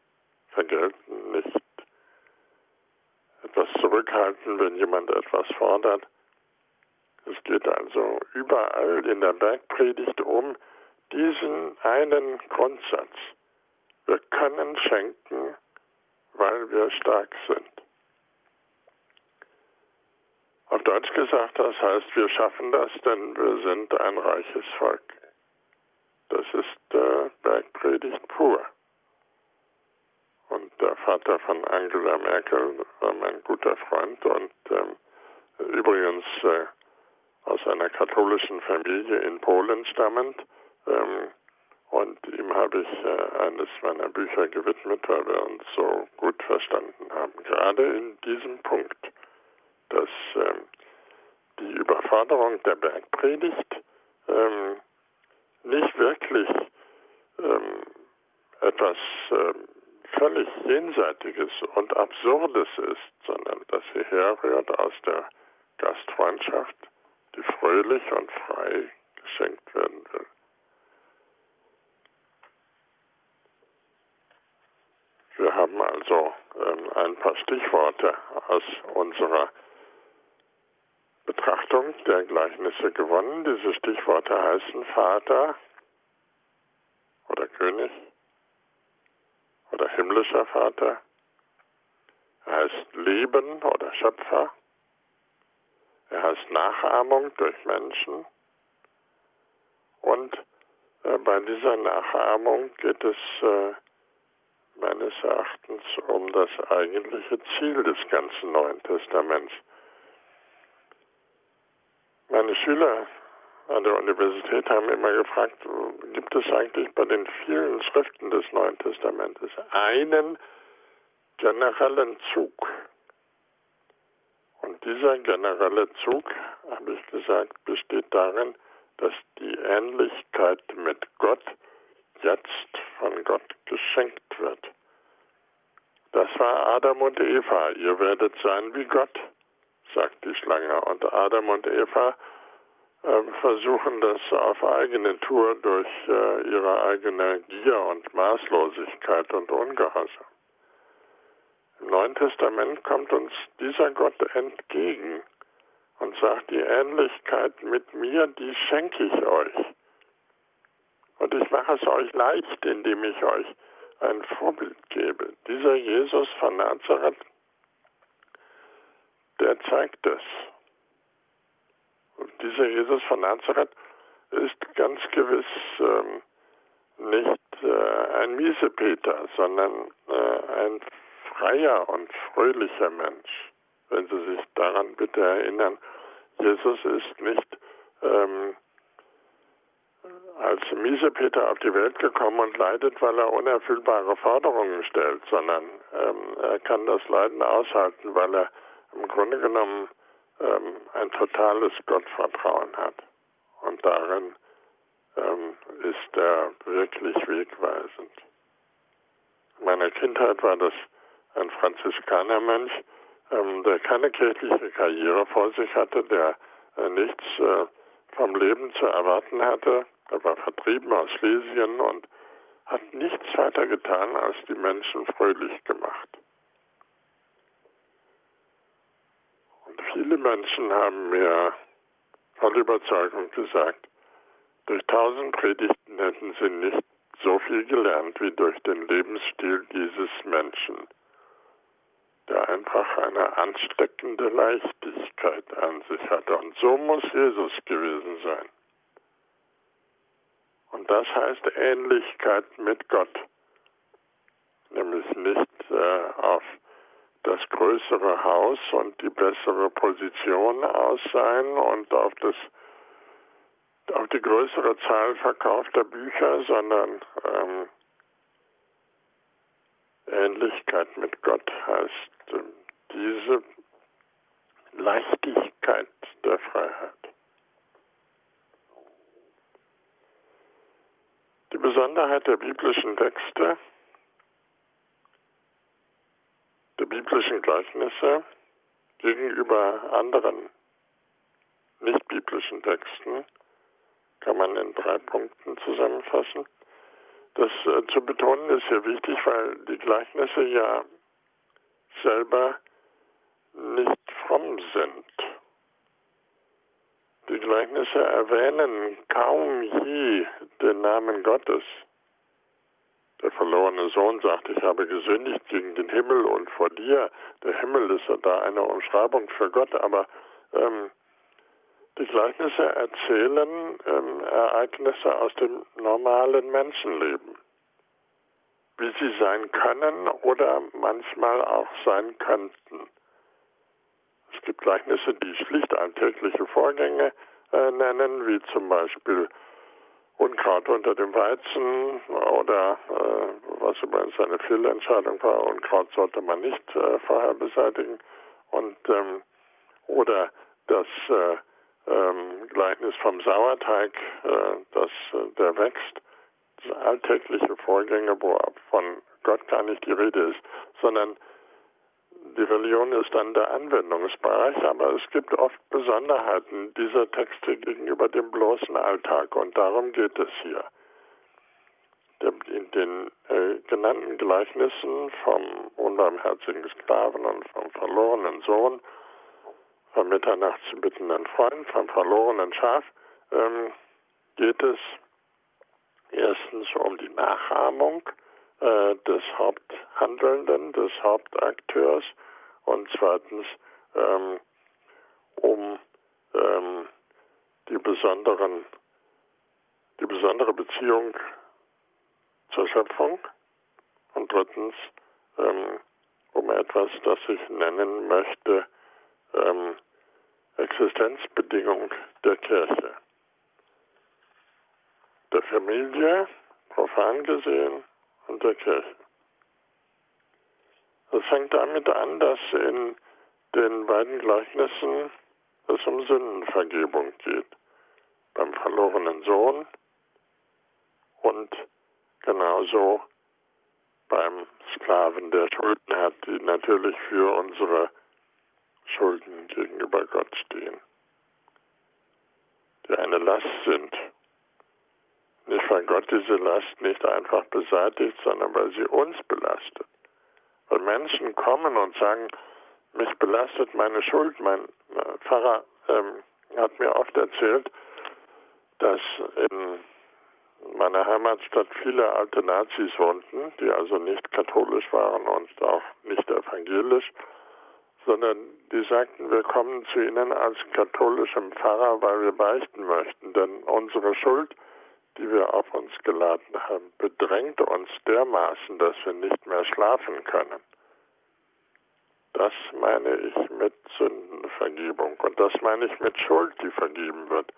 vergelten, nicht etwas zurückhalten, wenn jemand etwas fordert. Es geht also überall in der Bergpredigt um diesen einen Grundsatz. Wir können schenken, weil wir stark sind. Auf Deutsch gesagt, das heißt, wir schaffen das, denn wir sind ein reiches Volk. Das ist äh, Bergpredigt pur. Und der Vater von Angela Merkel war mein guter Freund und ähm, übrigens äh, aus einer katholischen Familie in Polen stammend. Ähm, und ihm habe ich äh, eines meiner Bücher gewidmet, weil wir uns so gut verstanden haben. Gerade in diesem Punkt, dass ähm, die Überforderung der Bergpredigt ähm, nicht wirklich ähm, etwas ähm, völlig Jenseitiges und Absurdes ist, sondern dass sie herrührt aus der Gastfreundschaft, die fröhlich und frei geschenkt werden will. Wir haben also ähm, ein paar Stichworte aus unserer Betrachtung der Gleichnisse gewonnen. Diese Stichworte heißen Vater oder König oder himmlischer Vater. Er heißt Leben oder Schöpfer. Er heißt Nachahmung durch Menschen. Und äh, bei dieser Nachahmung geht es äh, meines Erachtens um das eigentliche Ziel des ganzen Neuen Testaments. Meine Schüler an der Universität haben immer gefragt, gibt es eigentlich bei den vielen Schriften des Neuen Testamentes einen generellen Zug? Und dieser generelle Zug, habe ich gesagt, besteht darin, dass die Ähnlichkeit mit Gott jetzt von Gott geschenkt wird. Das war Adam und Eva. Ihr werdet sein wie Gott sagt die Schlange. Und Adam und Eva äh, versuchen das auf eigene Tour durch äh, ihre eigene Gier und Maßlosigkeit und Ungehorsam. Neuen Testament kommt uns dieser Gott entgegen und sagt, die Ähnlichkeit mit mir, die schenke ich euch. Und ich mache es euch leicht, indem ich euch ein Vorbild gebe. Dieser Jesus von Nazareth der zeigt es. Und dieser Jesus von Nazareth ist ganz gewiss ähm, nicht äh, ein Miesepeter, sondern äh, ein freier und fröhlicher Mensch. Wenn Sie sich daran bitte erinnern, Jesus ist nicht ähm, als Miesepeter auf die Welt gekommen und leidet, weil er unerfüllbare Forderungen stellt, sondern ähm, er kann das Leiden aushalten, weil er im Grunde genommen ähm, ein totales Gottvertrauen hat. Und darin ähm, ist er wirklich wegweisend. In meiner Kindheit war das ein Franziskanermönch, ähm, der keine kirchliche Karriere vor sich hatte, der äh, nichts äh, vom Leben zu erwarten hatte. Er war vertrieben aus Schlesien und hat nichts weiter getan, als die Menschen fröhlich gemacht. Und viele Menschen haben mir voll Überzeugung gesagt, durch tausend Predigten hätten sie nicht so viel gelernt wie durch den Lebensstil dieses Menschen, der einfach eine ansteckende Leichtigkeit an sich hatte. Und so muss Jesus gewesen sein. Und das heißt Ähnlichkeit mit Gott, nämlich nicht äh, auf das größere Haus und die bessere Position aus sein und auf das auf die größere Zahl verkaufter Bücher, sondern ähm, Ähnlichkeit mit Gott heißt diese Leichtigkeit der Freiheit. Die Besonderheit der biblischen Texte, der biblischen Gleichnisse gegenüber anderen nicht biblischen Texten kann man in drei Punkten zusammenfassen. Das äh, zu betonen ist hier wichtig, weil die Gleichnisse ja selber nicht fromm sind. Die Gleichnisse erwähnen kaum je den Namen Gottes. Der verlorene Sohn sagt, ich habe gesündigt gegen den Himmel und vor dir. Der Himmel ist ja da eine Umschreibung für Gott, aber ähm, die Gleichnisse erzählen ähm, Ereignisse aus dem normalen Menschenleben, wie sie sein können oder manchmal auch sein könnten. Es gibt Gleichnisse, die schlicht alltägliche Vorgänge äh, nennen, wie zum Beispiel Unkraut unter dem Weizen oder äh, was übrigens eine Fehlentscheidung war, Unkraut sollte man nicht äh, vorher beseitigen. Und ähm, oder das äh, ähm, Gleichnis vom Sauerteig, äh, dass äh, der wächst, alltägliche Vorgänge, wo von Gott gar nicht die Rede ist, sondern die Religion ist dann der Anwendungsbereich, aber es gibt oft Besonderheiten dieser Texte gegenüber dem bloßen Alltag und darum geht es hier. In den äh, genannten Gleichnissen vom unbarmherzigen Sklaven und vom verlorenen Sohn vom mitternachts bittenden Freund, vom verlorenen Schaf, ähm, geht es erstens um die Nachahmung äh, des Haupthandelnden, des Hauptakteurs und zweitens ähm, um ähm, die besonderen die besondere Beziehung zur Schöpfung und drittens ähm, um etwas, das ich nennen möchte, ähm, Existenzbedingung der Kirche. Der Familie, profan gesehen, und der Kirche. Es fängt damit an, dass in den beiden Gleichnissen es um Sündenvergebung geht. Beim verlorenen Sohn und genauso beim Sklaven, der Schulden hat, die natürlich für unsere Schulden gegenüber Gott stehen, die eine Last sind. Weil Gott diese Last nicht einfach beseitigt, sondern weil sie uns belastet. Weil Menschen kommen und sagen, mich belastet meine Schuld. Mein äh, Pfarrer ähm, hat mir oft erzählt, dass in meiner Heimatstadt viele alte Nazis wohnten, die also nicht katholisch waren und auch nicht evangelisch sondern die sagten, wir kommen zu Ihnen als katholischem Pfarrer, weil wir beichten möchten, denn unsere Schuld, die wir auf uns geladen haben, bedrängt uns dermaßen, dass wir nicht mehr schlafen können. Das meine ich mit Sündenvergebung und das meine ich mit Schuld, die vergeben wird.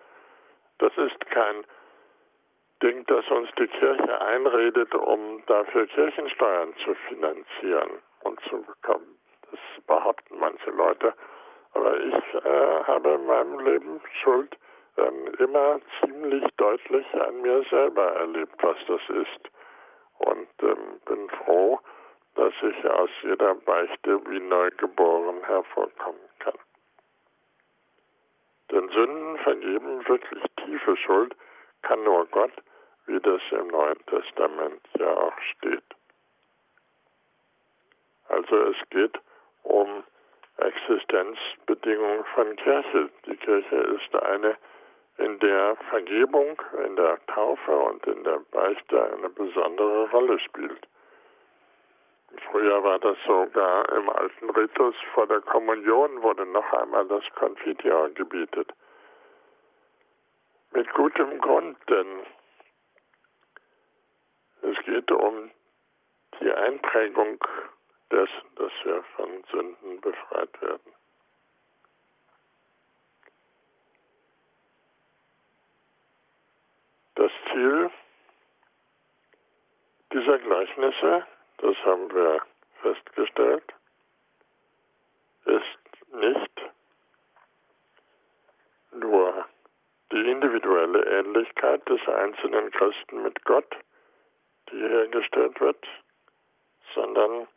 Das ist kein denkt, dass uns die Kirche einredet, um dafür Kirchensteuern zu finanzieren und zu bekommen. Das behaupten manche Leute. Aber ich äh, habe in meinem Leben Schuld ähm, immer ziemlich deutlich an mir selber erlebt, was das ist. Und ähm, bin froh, dass ich aus jeder Beichte wie neugeboren hervorkommen kann. Denn Sünden vergeben wirklich tiefe Schuld kann nur Gott, wie das im Neuen Testament ja auch steht. Also es geht um Existenzbedingungen von Kirche. Die Kirche ist eine, in der Vergebung in der Taufe und in der Beichte eine besondere Rolle spielt. Früher war das sogar im alten Ritus vor der Kommunion wurde noch einmal das Konfitior gebietet. Mit gutem Grund, denn es geht um die Einprägung dessen, dass wir von Sünden befreit werden. Ziel dieser Gleichnisse, das haben wir festgestellt, ist nicht nur die individuelle Ähnlichkeit des einzelnen Christen mit Gott, die hergestellt wird, sondern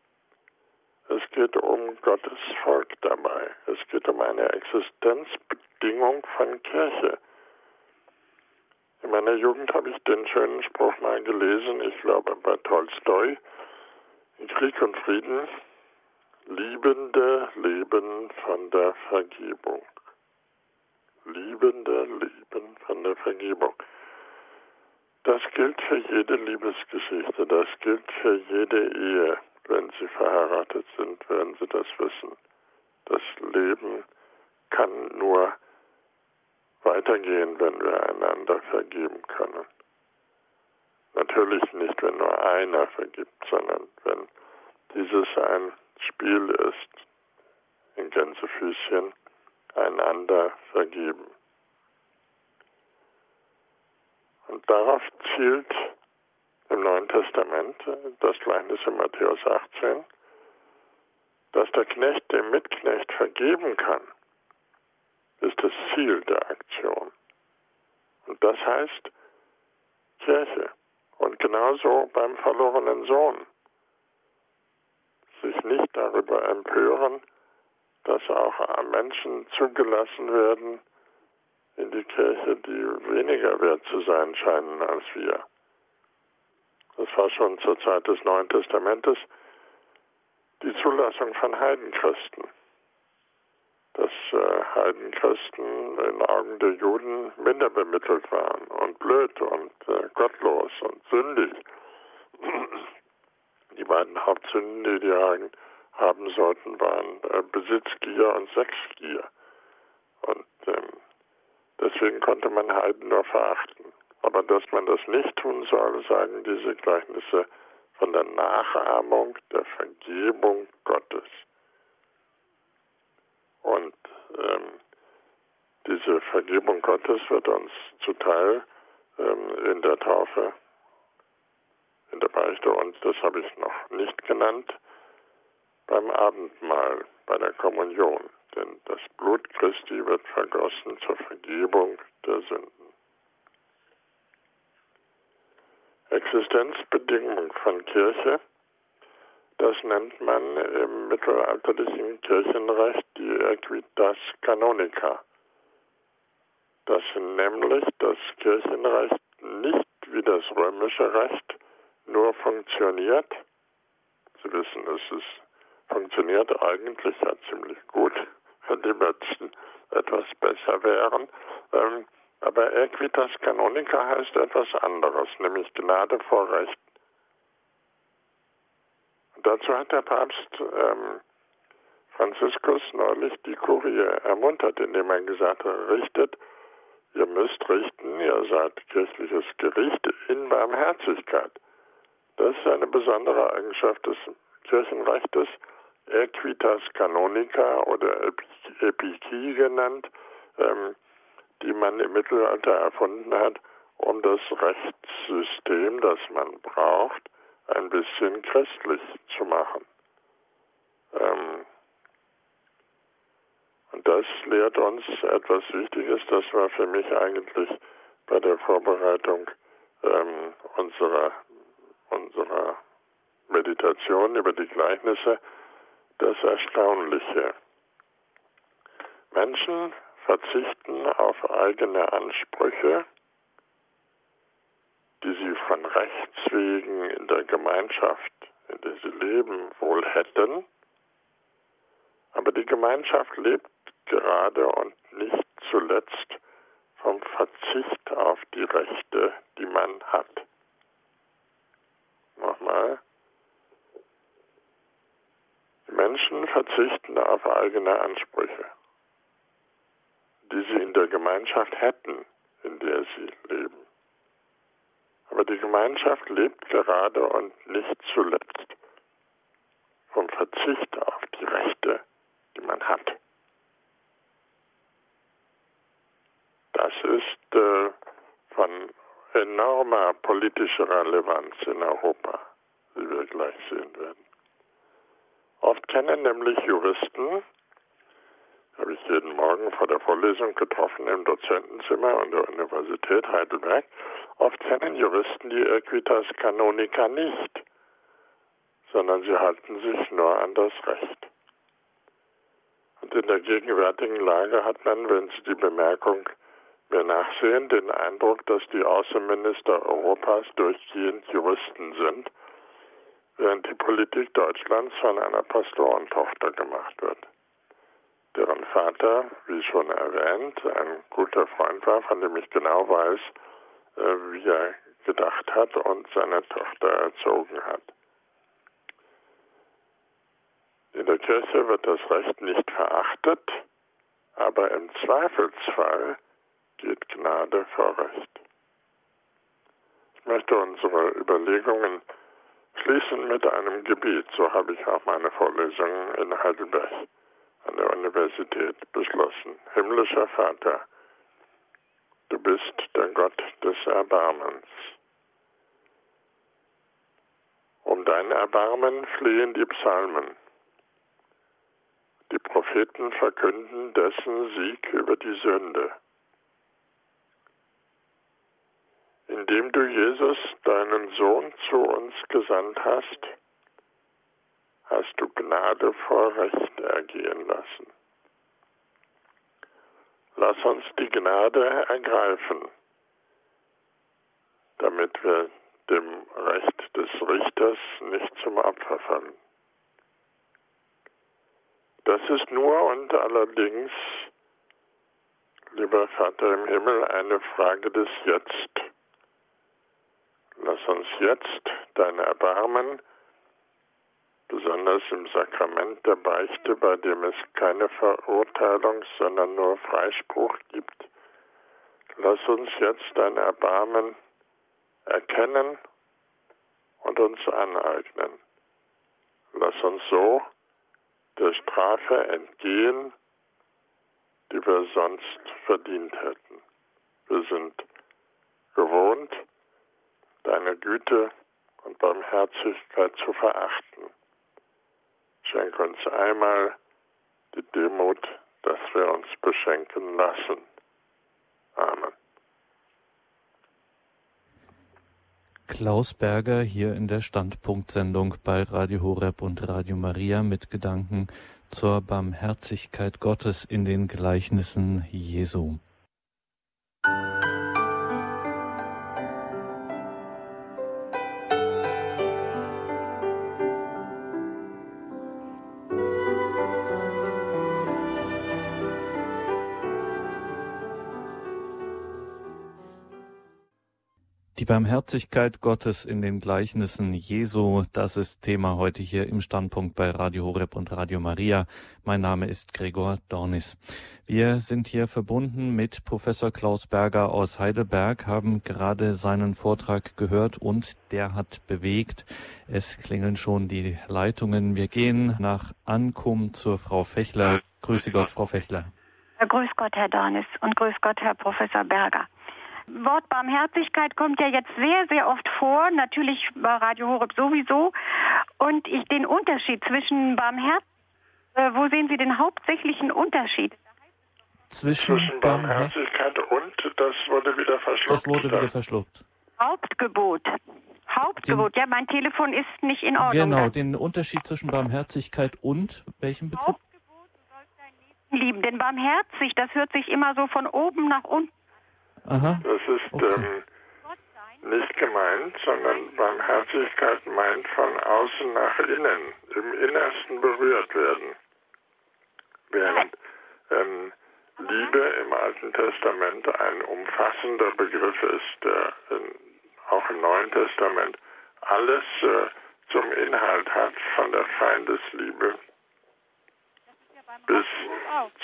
es geht um Gottes Volk dabei. Es geht um eine Existenzbedingung von Kirche. In meiner Jugend habe ich den schönen Spruch mal gelesen, ich glaube bei Tolstoi, in Krieg und Frieden, Liebende leben von der Vergebung. Liebende leben von der Vergebung. Das gilt für jede Liebesgeschichte, das gilt für jede Ehe. Wenn Sie verheiratet sind, werden Sie das wissen. Das Leben kann nur weitergehen, wenn wir einander vergeben können. Natürlich nicht, wenn nur einer vergibt, sondern wenn dieses ein Spiel ist, in Gänsefüßchen einander vergeben. Und darauf zielt im Neuen Testament das Gleichnis in Matthäus 18, dass der Knecht dem Mitknecht vergeben kann, ist das Ziel der Aktion. Und das heißt Kirche. Und genauso beim verlorenen Sohn. Sich nicht darüber empören, dass auch Menschen zugelassen werden in die Kirche, die weniger wert zu sein scheinen als wir. Das war schon zur Zeit des Neuen Testamentes die Zulassung von Heidenchristen. Dass äh, Heidenchristen in Augen der Juden minder bemittelt waren und blöd und äh, gottlos und sündig. Die beiden Hauptsünden, die die Heiden haben sollten, waren äh, Besitzgier und Sexgier. Und ähm, deswegen konnte man Heiden nur verachten. Aber dass man das nicht tun soll, sagen diese Gleichnisse von der Nachahmung der Vergebung Gottes. Und ähm, diese Vergebung Gottes wird uns zuteil ähm, in der Taufe, in der Beichte und das habe ich noch nicht genannt, beim Abendmahl, bei der Kommunion. Denn das Blut Christi wird vergossen zur Vergebung der Sünden. Existenzbedingung von Kirche, das nennt man im mittelalterlichen Kirchenrecht die Equitas Canonica. Dass nämlich das Kirchenrecht nicht wie das römische Recht nur funktioniert. Sie wissen, es ist, funktioniert eigentlich ja ziemlich gut, wenn die Menschen etwas besser wären. Ähm, aber Equitas Canonica heißt etwas anderes, nämlich Gnade vor Recht. Dazu hat der Papst ähm, Franziskus neulich die Kurie ermuntert, indem er gesagt hat, richtet, ihr müsst richten, ihr seid kirchliches Gericht in Barmherzigkeit. Das ist eine besondere Eigenschaft des Kirchenrechtes, Equitas Canonica oder Epiki genannt. Ähm, die man im Mittelalter erfunden hat, um das Rechtssystem, das man braucht, ein bisschen christlich zu machen. Ähm, und das lehrt uns etwas Wichtiges. Das war für mich eigentlich bei der Vorbereitung ähm, unserer, unserer Meditation über die Gleichnisse das Erstaunliche. Menschen verzichten auf eigene Ansprüche, die sie von Rechts wegen in der Gemeinschaft, in der sie leben, wohl hätten. Aber die Gemeinschaft lebt gerade und nicht zuletzt vom Verzicht auf die Rechte, die man hat. Nochmal. Menschen verzichten auf eigene Ansprüche, die sie in der Gemeinschaft hätten, in der sie leben. Aber die Gemeinschaft lebt gerade und nicht zuletzt vom Verzicht auf die Rechte, die man hat. Das ist äh, von enormer politischer Relevanz in Europa, wie wir gleich sehen werden. Oft kennen nämlich Juristen, habe ich jeden Morgen vor der Vorlesung getroffen im Dozentenzimmer an der Universität Heidelberg, oft kennen Juristen die Equitas Canonica nicht, sondern sie halten sich nur an das Recht. Und in der gegenwärtigen Lage hat man, wenn Sie die Bemerkung wir nachsehen, den Eindruck, dass die Außenminister Europas durchgehend Juristen sind, während die Politik Deutschlands von einer Pastorentochter gemacht wird. Deren Vater, wie schon erwähnt, ein guter Freund war, von dem ich genau weiß, äh, wie er gedacht hat und seine Tochter erzogen hat. In der Kirche wird das Recht nicht verachtet, aber im Zweifelsfall geht Gnade vor Recht. Ich möchte unsere Überlegungen schließen mit einem Gebet. So habe ich auch meine Vorlesungen in Heidelberg an der Universität beschlossen. Himmlischer Vater, du bist der Gott des Erbarmens. Um dein Erbarmen flehen die Psalmen. Die Propheten verkünden dessen Sieg über die Sünde. indem du Jesus, deinen Sohn, zu uns gesandt hast, hast du Gnade vor Recht ergehen lassen. Lass uns die Gnade ergreifen, damit wir dem Recht des Richters nicht zum Opfer fallen. Das ist nur und allerdings, lieber Vater im Himmel, eine Frage des Jetzt. Lass uns jetzt dein Erbarmen, besonders im Sakrament der Beichte, bei dem es keine Verurteilung, sondern nur Freispruch gibt, lass uns jetzt dein Erbarmen erkennen und uns aneignen. Lass uns so der Strafe entgehen, die wir sonst verdient hätten. Wir sind gewohnt, deine Güte und Barmherzigkeit zu verachten. Schenk uns einmal die Demut, dass wir uns beschenken lassen. Amen. Klaus Berger hier in der Standpunktsendung bei Radio Horeb und Radio Maria mit Gedanken zur Barmherzigkeit Gottes in den Gleichnissen Jesu. Die Barmherzigkeit Gottes in den Gleichnissen Jesu, das ist Thema heute hier im Standpunkt bei Radio Horeb und Radio Maria. Mein Name ist Gregor Dornis. Wir sind hier verbunden mit Professor Klaus Berger aus Heidelberg, haben gerade seinen Vortrag gehört und der hat bewegt. Es klingeln schon die Leitungen. Wir gehen nach Ankum zur Frau Fechler. Grüße Gott, Frau Fechler. Grüß Gott, Herr Dornis und grüß Gott, Herr Professor Berger. Wort Barmherzigkeit kommt ja jetzt sehr, sehr oft vor, natürlich bei Radio Horeb sowieso. Und ich den Unterschied zwischen Barmherzigkeit, äh, wo sehen Sie den hauptsächlichen Unterschied? Zwischen, zwischen Barmherzigkeit und das wurde wieder verschluckt. Das wurde wieder verschluckt. Hauptgebot. Hauptgebot, den, ja, mein Telefon ist nicht in Ordnung. Genau, den Unterschied zwischen Barmherzigkeit und welchem Begriff? Hauptgebot, du sollst deinen Nächsten lieben. Denn barmherzig, das hört sich immer so von oben nach unten. Aha. Das ist okay. ähm, nicht gemeint, sondern Barmherzigkeit meint von außen nach innen, im Innersten berührt werden. Während ähm, Liebe im Alten Testament ein umfassender Begriff ist, der in auch im Neuen Testament alles äh, zum Inhalt hat, von der Feindesliebe bis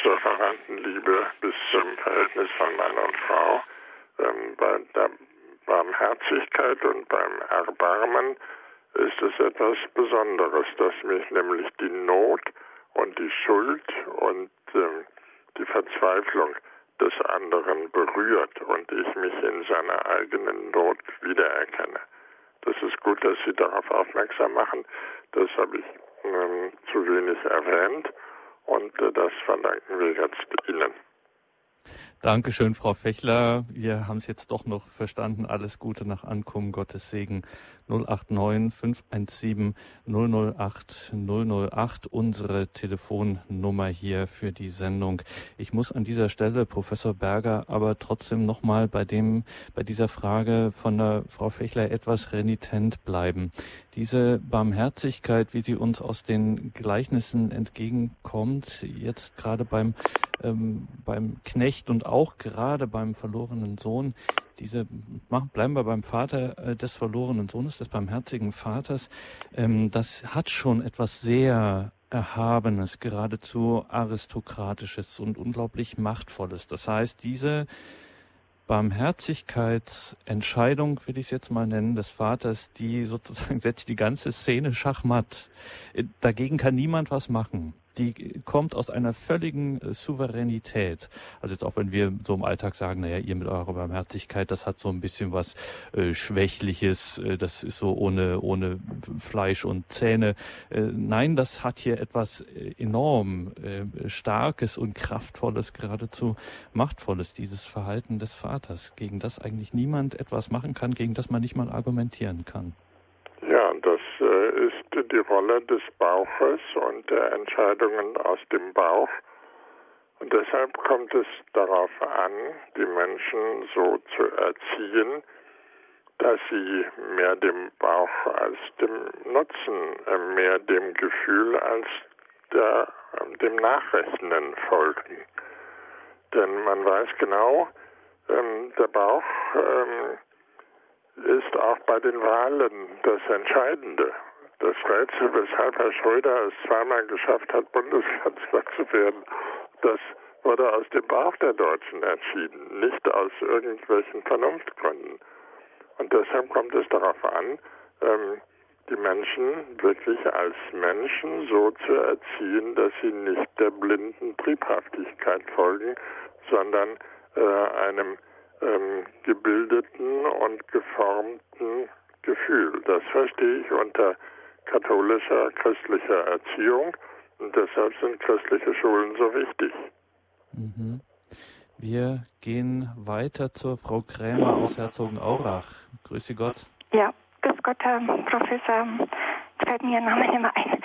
zur Verwandtenliebe, bis zum Verhältnis von Mann und Frau. Ähm, bei der Barmherzigkeit und beim Erbarmen ist es etwas Besonderes, dass mich nämlich die Not und die Schuld und ähm, die Verzweiflung des anderen berührt und ich mich in seiner eigenen Not wiedererkenne. Das ist gut, dass Sie darauf aufmerksam machen. Das habe ich ähm, zu wenig erwähnt und äh, das verdanken wir jetzt Ihnen. Dankeschön, Frau Fechler. Wir haben es jetzt doch noch verstanden. Alles Gute nach Ankommen, Gottes Segen. 089 517 008 008, unsere Telefonnummer hier für die Sendung. Ich muss an dieser Stelle, Professor Berger, aber trotzdem nochmal bei dem, bei dieser Frage von der Frau Fechler etwas renitent bleiben. Diese Barmherzigkeit, wie sie uns aus den Gleichnissen entgegenkommt, jetzt gerade beim, ähm, beim Knecht und auch gerade beim verlorenen Sohn, diese, bleiben wir beim Vater äh, des verlorenen Sohnes, des barmherzigen Vaters, ähm, das hat schon etwas sehr Erhabenes, geradezu aristokratisches und unglaublich machtvolles. Das heißt, diese Barmherzigkeitsentscheidung, will ich es jetzt mal nennen, des Vaters, die sozusagen setzt die ganze Szene schachmatt. Äh, dagegen kann niemand was machen die kommt aus einer völligen äh, Souveränität. Also jetzt auch wenn wir so im Alltag sagen, naja, ihr mit eurer Barmherzigkeit, das hat so ein bisschen was äh, Schwächliches, äh, das ist so ohne, ohne Fleisch und Zähne. Äh, nein, das hat hier etwas äh, enorm äh, Starkes und Kraftvolles, geradezu Machtvolles, dieses Verhalten des Vaters, gegen das eigentlich niemand etwas machen kann, gegen das man nicht mal argumentieren kann. Ja, das äh, ist die Rolle des Bauches und der Entscheidungen aus dem Bauch. Und deshalb kommt es darauf an, die Menschen so zu erziehen, dass sie mehr dem Bauch als dem Nutzen, äh, mehr dem Gefühl als der, äh, dem Nachrechnen folgen. Denn man weiß genau, ähm, der Bauch ähm, ist auch bei den Wahlen das Entscheidende. Das Rätsel, weshalb Herr Schröder es zweimal geschafft hat, Bundeskanzler zu werden, das wurde aus dem Bauch der Deutschen entschieden, nicht aus irgendwelchen Vernunftgründen. Und deshalb kommt es darauf an, ähm, die Menschen wirklich als Menschen so zu erziehen, dass sie nicht der blinden Triebhaftigkeit folgen, sondern äh, einem ähm, gebildeten und geformten Gefühl. Das verstehe ich unter katholischer, christlicher Erziehung und deshalb sind christliche Schulen so wichtig. Mhm. Wir gehen weiter zur Frau Krämer aus Herzogenaurach. Grüße Gott. Ja, grüß Gott, Herr Professor. Jetzt fällt mir Ihr Name nicht mehr ein.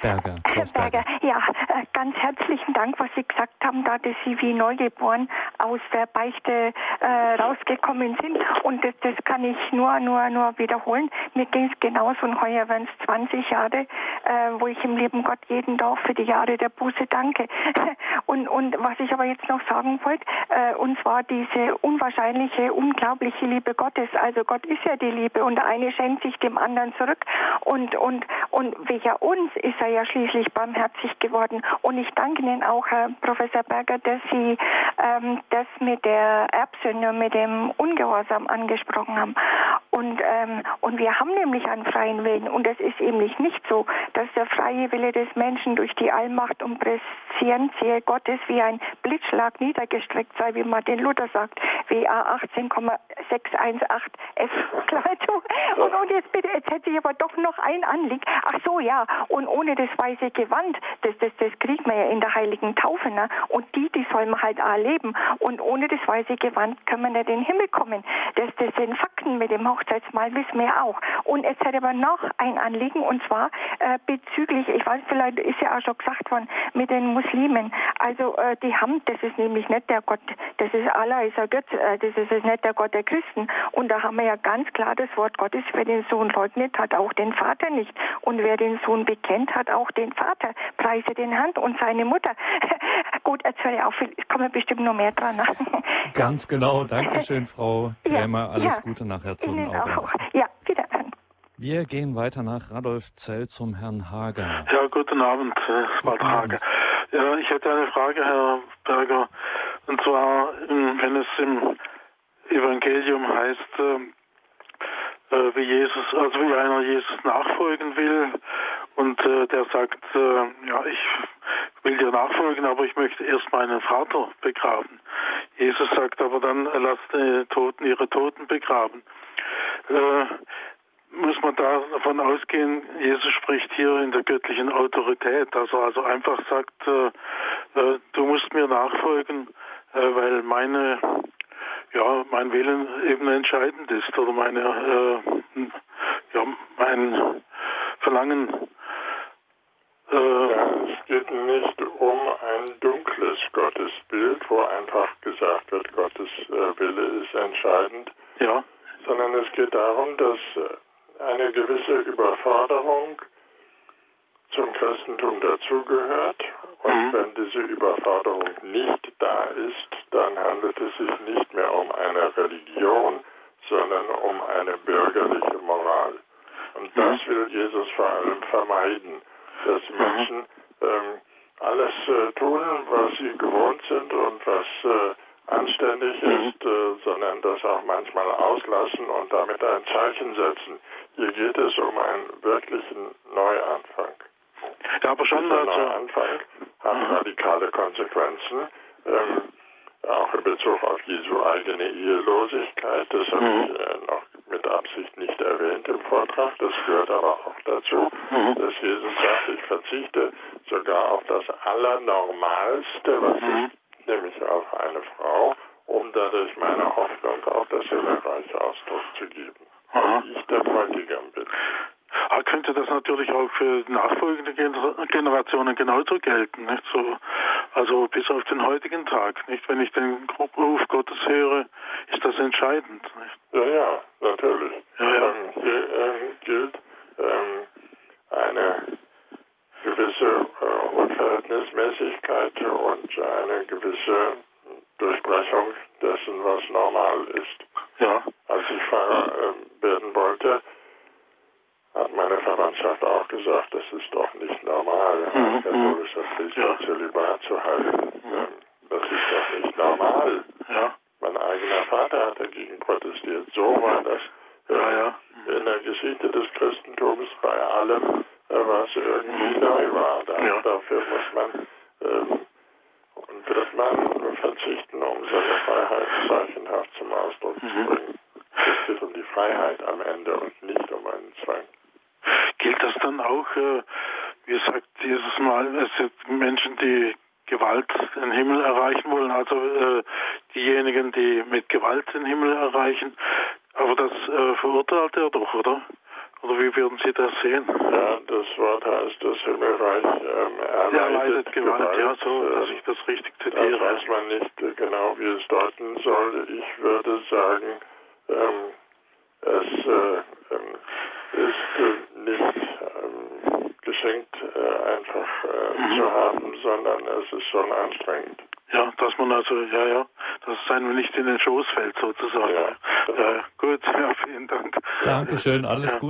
Berger. Klaus Berger. Ja, äh, ganz herzlichen Dank, was Sie gesagt haben, da dass Sie wie neugeboren aus der Beichte äh, rausgekommen sind. Und das, das kann ich nur, nur, nur wiederholen. Mir ging es genauso und heuer werden es 20 Jahre, äh, wo ich im Leben Gott jeden Tag für die Jahre der Buße danke. und, und was ich aber jetzt noch sagen wollte, äh, und zwar diese unwahrscheinliche, unglaubliche Liebe Gottes. Also Gott ist ja die Liebe und der eine schenkt sich dem anderen zurück und, und, und welcher uns ist er sei ja schließlich barmherzig geworden. Und ich danke Ihnen auch, Herr Professor Berger, dass Sie ähm, das mit der Erbsünde mit dem Ungehorsam angesprochen haben. Und, ähm, und wir haben nämlich einen freien Willen. Und es ist eben nicht so, dass der freie Wille des Menschen durch die Allmacht und Präsenz Gottes wie ein Blitzschlag niedergestreckt sei, wie Martin Luther sagt, WA 18,618 F. Und, und jetzt bitte, jetzt hätte ich aber doch noch ein Anliegen. Ach so, ja. Und ohne das weiße Gewand, das, das, das kriegt man ja in der heiligen Taufe. Ne? Und die, die soll man halt auch leben. Und ohne das weiße Gewand können wir nicht in den Himmel kommen. Das, das sind Fakten mit dem Hochzeitsmahl, wissen wir auch. Und jetzt hätte aber noch ein Anliegen, und zwar äh, bezüglich, ich weiß, vielleicht ist ja auch schon gesagt worden, mit den Muslimen. Also äh, die haben, das ist nämlich nicht der Gott, das ist Allah, ist ein Götz, äh, das ist nicht der Gott der Christen. Und da haben wir ja ganz klar das Wort Gottes, wer den Sohn leugnet, hat auch den Vater nicht. Und wer den Sohn bekennt, hat auch den Vater. Preise den Herrn und seine Mutter. Gut, jetzt höre ich auf, es kommen bestimmt noch mehr dran. Ganz genau, danke schön, Frau Krämer. Alles ja. Gute nach Herzogenaurach. Ja, wiederhören. Wir gehen weiter nach Radolf Zell zum Herrn Hager. Ja, guten Abend, äh, Walter Hager. Ja, ich hätte eine Frage, Herr Berger. Und zwar, wenn es im Evangelium heißt, äh, äh, wie Jesus, also wie einer Jesus nachfolgen will und äh, der sagt, äh, ja, ich will dir nachfolgen, aber ich möchte erst meinen Vater begraben. Jesus sagt aber dann, lass die Toten ihre Toten begraben. Äh, muss man da davon ausgehen, Jesus spricht hier in der göttlichen Autorität, dass er also einfach sagt, äh, äh, du musst mir nachfolgen, äh, weil meine, ja, mein Willen eben entscheidend ist oder meine, äh, ja, mein Verlangen. Äh, ja, es geht nicht um ein dunkles Gottesbild, wo einfach gesagt wird, Gottes äh, Wille ist entscheidend. Ja. Sondern es geht darum, dass eine gewisse Überforderung zum Christentum dazugehört. Und mhm. wenn diese Überforderung nicht da ist, dann handelt es sich nicht mehr um eine Religion, sondern um eine bürgerliche Moral. Und mhm. das will Jesus vor allem vermeiden, dass mhm. Menschen ähm, alles äh, tun, was sie gewohnt sind und was äh, anständig mhm. ist, äh, sondern das auch manchmal auslassen und damit ein Zeichen setzen. Hier geht es um einen wirklichen Neuanfang. Ja, aber schon Dieser Neuanfang hat mhm. radikale Konsequenzen, ähm, auch in Bezug auf Jesu eigene Ehelosigkeit. Das habe ich äh, noch mit Absicht nicht erwähnt im Vortrag. Das gehört aber auch dazu, mhm. dass Jesus sagt, ich verzichte sogar auf das Allernormalste, was mhm. ich, nämlich auf eine Frau, um dadurch meiner Hoffnung auf das Himmelreich Ausdruck zu geben. Aha. ich der Bräutigam bin. Ah, könnte das natürlich auch für nachfolgende Generationen genauso gelten, nicht so, also bis auf den heutigen Tag, nicht? Wenn ich den Ruf Gottes höre, ist das entscheidend, nicht? Ja, ja, natürlich. Ja, ja. Ähm, hier ähm, gilt ähm, eine gewisse äh, Unverhältnismäßigkeit und eine gewisse Durchbrechung dessen, was normal ist. Ja. Als ich Pfarrer äh, werden wollte, hat meine Verwandtschaft auch gesagt, das ist doch nicht normal, mhm. katholischer Priester ja. Zölibat zu halten. Mhm. Das ist doch nicht normal. Ja. Mein eigener Vater hat dagegen protestiert. So war das ja, ja. in der Geschichte des Christentums bei allem, äh, was irgendwie mhm. neu war. Da, ja. Dafür muss man ähm, und wird man verzichten, um seine Freiheit zeichenhaft zum Ausdruck mhm. zu bringen. Es geht um die Freiheit am Ende und nicht um einen Zwang. Gilt das dann auch, äh, wie sagt Jesus mal, es sind Menschen, die Gewalt den Himmel erreichen wollen, also äh, diejenigen, die mit Gewalt den Himmel erreichen, aber das äh, verurteilt er doch, oder? Oder wie würden Sie das sehen? Ja, das Wort heißt, das Himmelreich ähm, erleidet, ja, leidet Gewalt. Gewalt. Ja, so, dass ich das richtig zitiere. Das weiß man nicht genau, wie es deuten soll. Ich würde sagen, ähm, es äh, ähm, ist äh, nicht ähm, geschenkt, äh, einfach äh, mhm. zu haben, sondern es ist schon anstrengend. Ja, dass man also, ja, ja, dass es einem nicht in den Schoß fällt, sozusagen. Ja. Ja, gut, ja, vielen Dank. Dankeschön,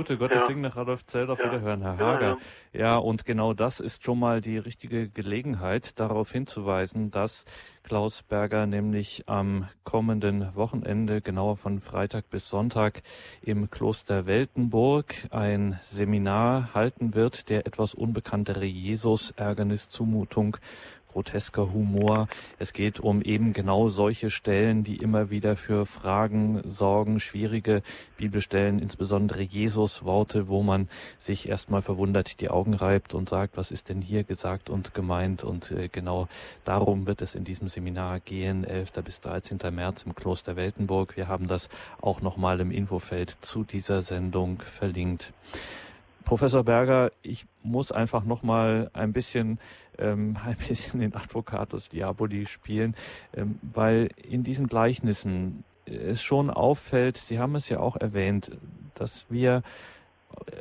Gute. Gottes ja. Segen nach Adolf Zell, auf ja. Wiederhören, Herr Hager. Ja, ja, und genau das ist schon mal die richtige Gelegenheit, darauf hinzuweisen, dass Klaus Berger nämlich am kommenden Wochenende, genauer von Freitag bis Sonntag, im Kloster Weltenburg ein Seminar halten wird, der etwas unbekanntere Jesus-Ärgernis-Zumutung grotesker Humor. Es geht um eben genau solche Stellen, die immer wieder für Fragen sorgen, schwierige Bibelstellen, insbesondere Jesus-Worte, wo man sich erstmal verwundert die Augen reibt und sagt, was ist denn hier gesagt und gemeint? Und äh, genau darum wird es in diesem Seminar gehen, 11. bis 13. März im Kloster Weltenburg. Wir haben das auch nochmal im Infofeld zu dieser Sendung verlinkt. Professor Berger, ich muss einfach noch mal ein bisschen ähm, ein bisschen den Advocatus Diaboli spielen, ähm, weil in diesen Gleichnissen es schon auffällt, Sie haben es ja auch erwähnt, dass wir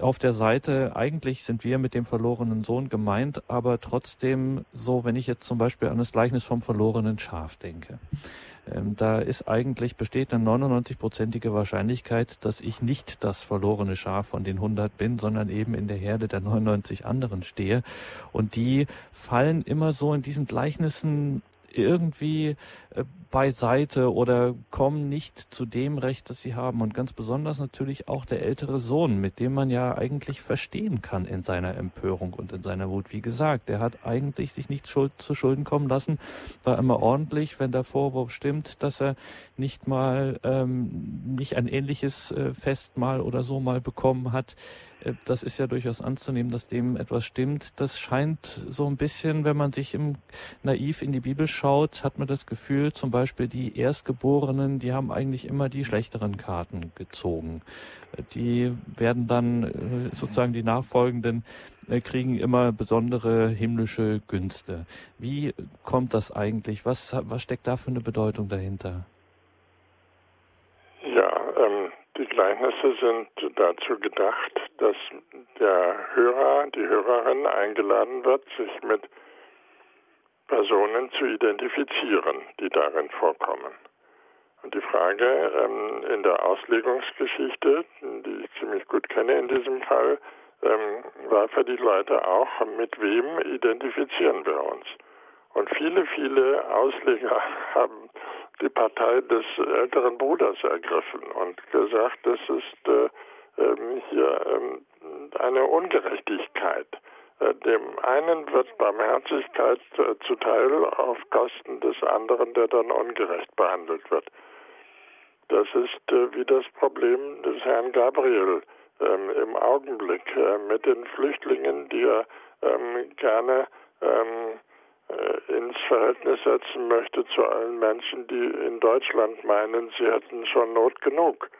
auf der Seite, eigentlich sind wir mit dem verlorenen Sohn gemeint, aber trotzdem so, wenn ich jetzt zum Beispiel an das Gleichnis vom verlorenen Schaf denke. Ähm, da ist eigentlich, besteht eine 99-prozentige Wahrscheinlichkeit, dass ich nicht das verlorene Schaf von den 100 bin, sondern eben in der Herde der 99 anderen stehe. Und die fallen immer so in diesen Gleichnissen irgendwie äh, beiseite oder kommen nicht zu dem Recht, das sie haben. Und ganz besonders natürlich auch der ältere Sohn, mit dem man ja eigentlich verstehen kann in seiner Empörung und in seiner Wut. Wie gesagt, der hat eigentlich sich nicht schuld, zu Schulden kommen lassen, war immer ordentlich, wenn der Vorwurf stimmt, dass er nicht mal ähm, nicht ein ähnliches äh, Festmahl oder so mal bekommen hat das ist ja durchaus anzunehmen, dass dem etwas stimmt. Das scheint so ein bisschen, wenn man sich im naiv in die Bibel schaut, hat man das Gefühl, zum Beispiel die Erstgeborenen, die haben eigentlich immer die schlechteren Karten gezogen. Äh, die werden dann äh, sozusagen die Nachfolgenden kriegen immer besondere himmlische Günste. Wie kommt das eigentlich? Was, was steckt da für eine Bedeutung dahinter? Die Gleichnisse sind dazu gedacht, dass der Hörer, die Hörerin eingeladen wird, sich mit Personen zu identifizieren, die darin vorkommen. Und die Frage ähm, in der Auslegungsgeschichte, die ich ziemlich gut kenne in diesem Fall, ähm, war für die Leute auch, mit wem identifizieren wir uns? Und viele, viele Ausleger haben die Partei des älteren Bruders ergriffen und gesagt, das ist äh, ähm, hier ähm, eine Ungerechtigkeit. Äh, dem einen wird Barmherzigkeit äh, zuteil auf Kosten des anderen, der dann ungerecht behandelt wird. Das ist äh, wie das Problem des Herrn Gabriel ähm, im Augenblick äh, mit den Flüchtlingen, die er ähm, gerne äh, Verhältnis setzen möchte zu allen Menschen, die in Deutschland meinen, sie hätten schon Not genug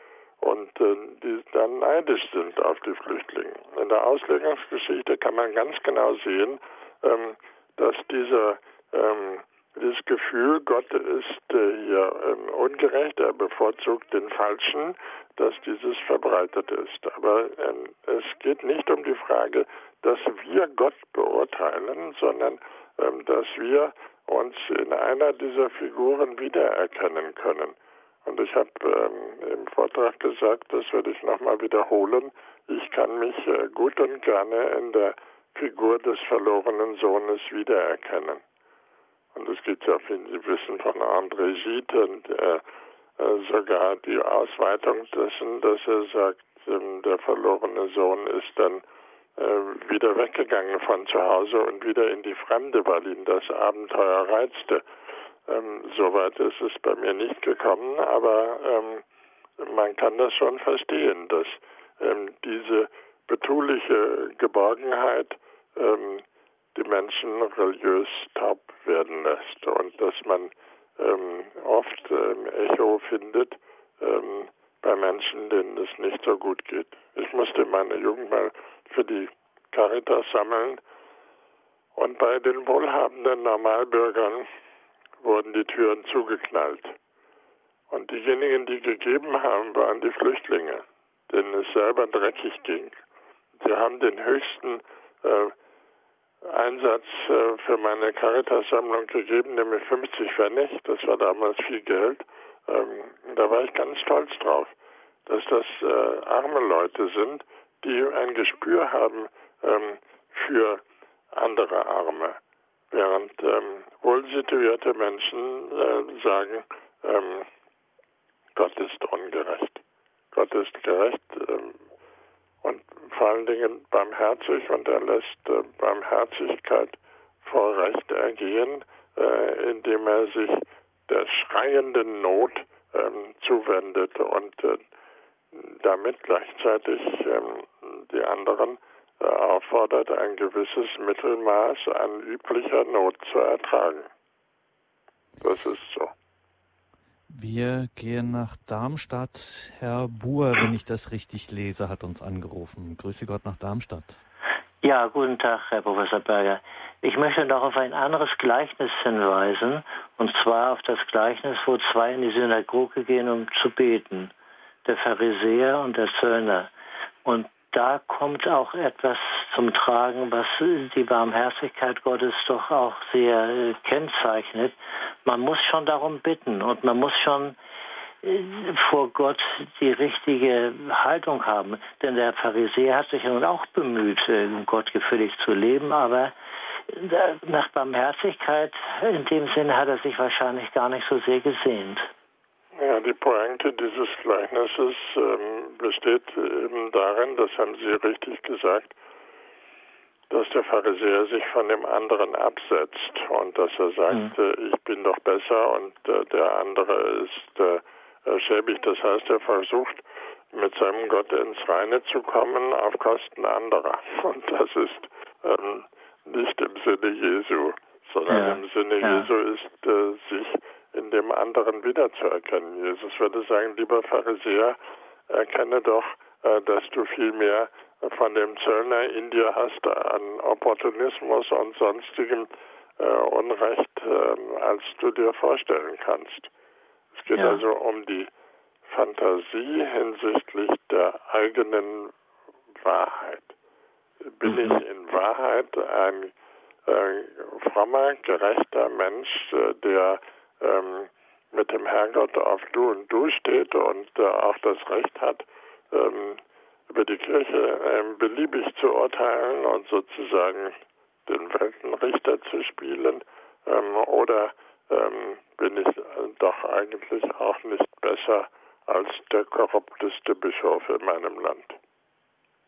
und äh, die dann neidisch sind auf die Flüchtlinge. In der Auslegungsgeschichte kann man ganz genau sehen, ähm, dass dieser ähm, dieses Gefühl, Gott ist äh, hier ähm, ungerecht, er bevorzugt den Falschen, dass dieses verbreitet ist. Aber ähm, es geht nicht um die Frage, dass wir Gott beurteilen, sondern ähm, dass wir uns in einer dieser Figuren wiedererkennen können. Und ich habe ähm, im Vortrag gesagt, das werde ich nochmal wiederholen, ich kann mich äh, gut und gerne in der Figur des verlorenen Sohnes wiedererkennen. Und es gibt ja, wie Sie wissen, von André Gide und äh, äh, sogar die Ausweitung dessen, dass er sagt, ähm, der verlorene Sohn ist dann wieder weggegangen von zu Hause und wieder in die Fremde, weil ihn das Abenteuer reizte. Ähm, Soweit ist es bei mir nicht gekommen, aber ähm, man kann das schon verstehen, dass ähm, diese betuliche Geborgenheit ähm, die Menschen religiös taub werden lässt und dass man ähm, oft ähm, Echo findet ähm, bei Menschen, denen es nicht so gut geht. Ich musste in meiner Jugend mal für die Caritas sammeln. Und bei den wohlhabenden Normalbürgern wurden die Türen zugeknallt. Und diejenigen, die gegeben haben, waren die Flüchtlinge, denen es selber dreckig ging. Sie haben den höchsten äh, Einsatz äh, für meine Caritas-Sammlung gegeben, nämlich 50 Pfennig. Das war damals viel Geld. ähm, da war ich ganz stolz drauf, dass das äh, arme Leute sind, die ein Gespür haben ähm, für andere Arme, während ähm, wohlsituierte Menschen äh, sagen, ähm, Gott ist ungerecht. Gott ist gerecht ähm, und vor allen Dingen barmherzig und er lässt äh, Barmherzigkeit vor Recht ergehen, äh, indem er sich der schreienden Not ähm, zuwendet und äh, damit gleichzeitig ähm, die anderen äh, auffordert, ein gewisses Mittelmaß an üblicher Not zu ertragen. Das ist so. Wir gehen nach Darmstadt. Herr Buhr, wenn ich das richtig lese, hat uns angerufen. Grüße Gott nach Darmstadt. Ja, guten Tag, Herr Professor Berger. Ich möchte noch auf ein anderes Gleichnis hinweisen, und zwar auf das Gleichnis, wo zwei in die Synagoge gehen, um zu beten. Der Pharisäer und der Zöllner. Und da kommt auch etwas zum Tragen, was die Barmherzigkeit Gottes doch auch sehr äh, kennzeichnet. Man muss schon darum bitten und man muss schon äh, vor Gott die richtige Haltung haben. Denn der Pharisäer hat sich ja nun auch bemüht, äh, Gott gefällig zu leben, aber nach Barmherzigkeit in dem Sinne hat er sich wahrscheinlich gar nicht so sehr gesehnt. Ja, die Pointe dieses Gleichnisses ähm, besteht eben darin, das haben Sie richtig gesagt, dass der Pharisäer sich von dem anderen absetzt und dass er sagt, mhm. äh, ich bin doch besser und äh, der andere ist äh, schäbig. Das heißt, er versucht mit seinem Gott ins Reine zu kommen auf Kosten anderer. Und das ist ähm, nicht im Sinne Jesu, sondern ja. im Sinne ja. Jesu ist, äh, sich in dem anderen wiederzuerkennen. Jesus würde sagen, lieber Pharisäer, erkenne doch, äh, dass du viel mehr von dem Zöllner in dir hast an Opportunismus und sonstigem äh, Unrecht, äh, als du dir vorstellen kannst. Es geht ja. also um die Fantasie hinsichtlich der eigenen Wahrheit. Bin mhm. ich in Wahrheit ein äh, frommer, gerechter Mensch, äh, der ähm, mit dem Herrgott auf Du und Du steht und äh, auch das Recht hat, ähm, über die Kirche ähm, beliebig zu urteilen und sozusagen den Weltenrichter zu spielen? Ähm, oder ähm, bin ich doch eigentlich auch nicht besser als der korrupteste Bischof in meinem Land?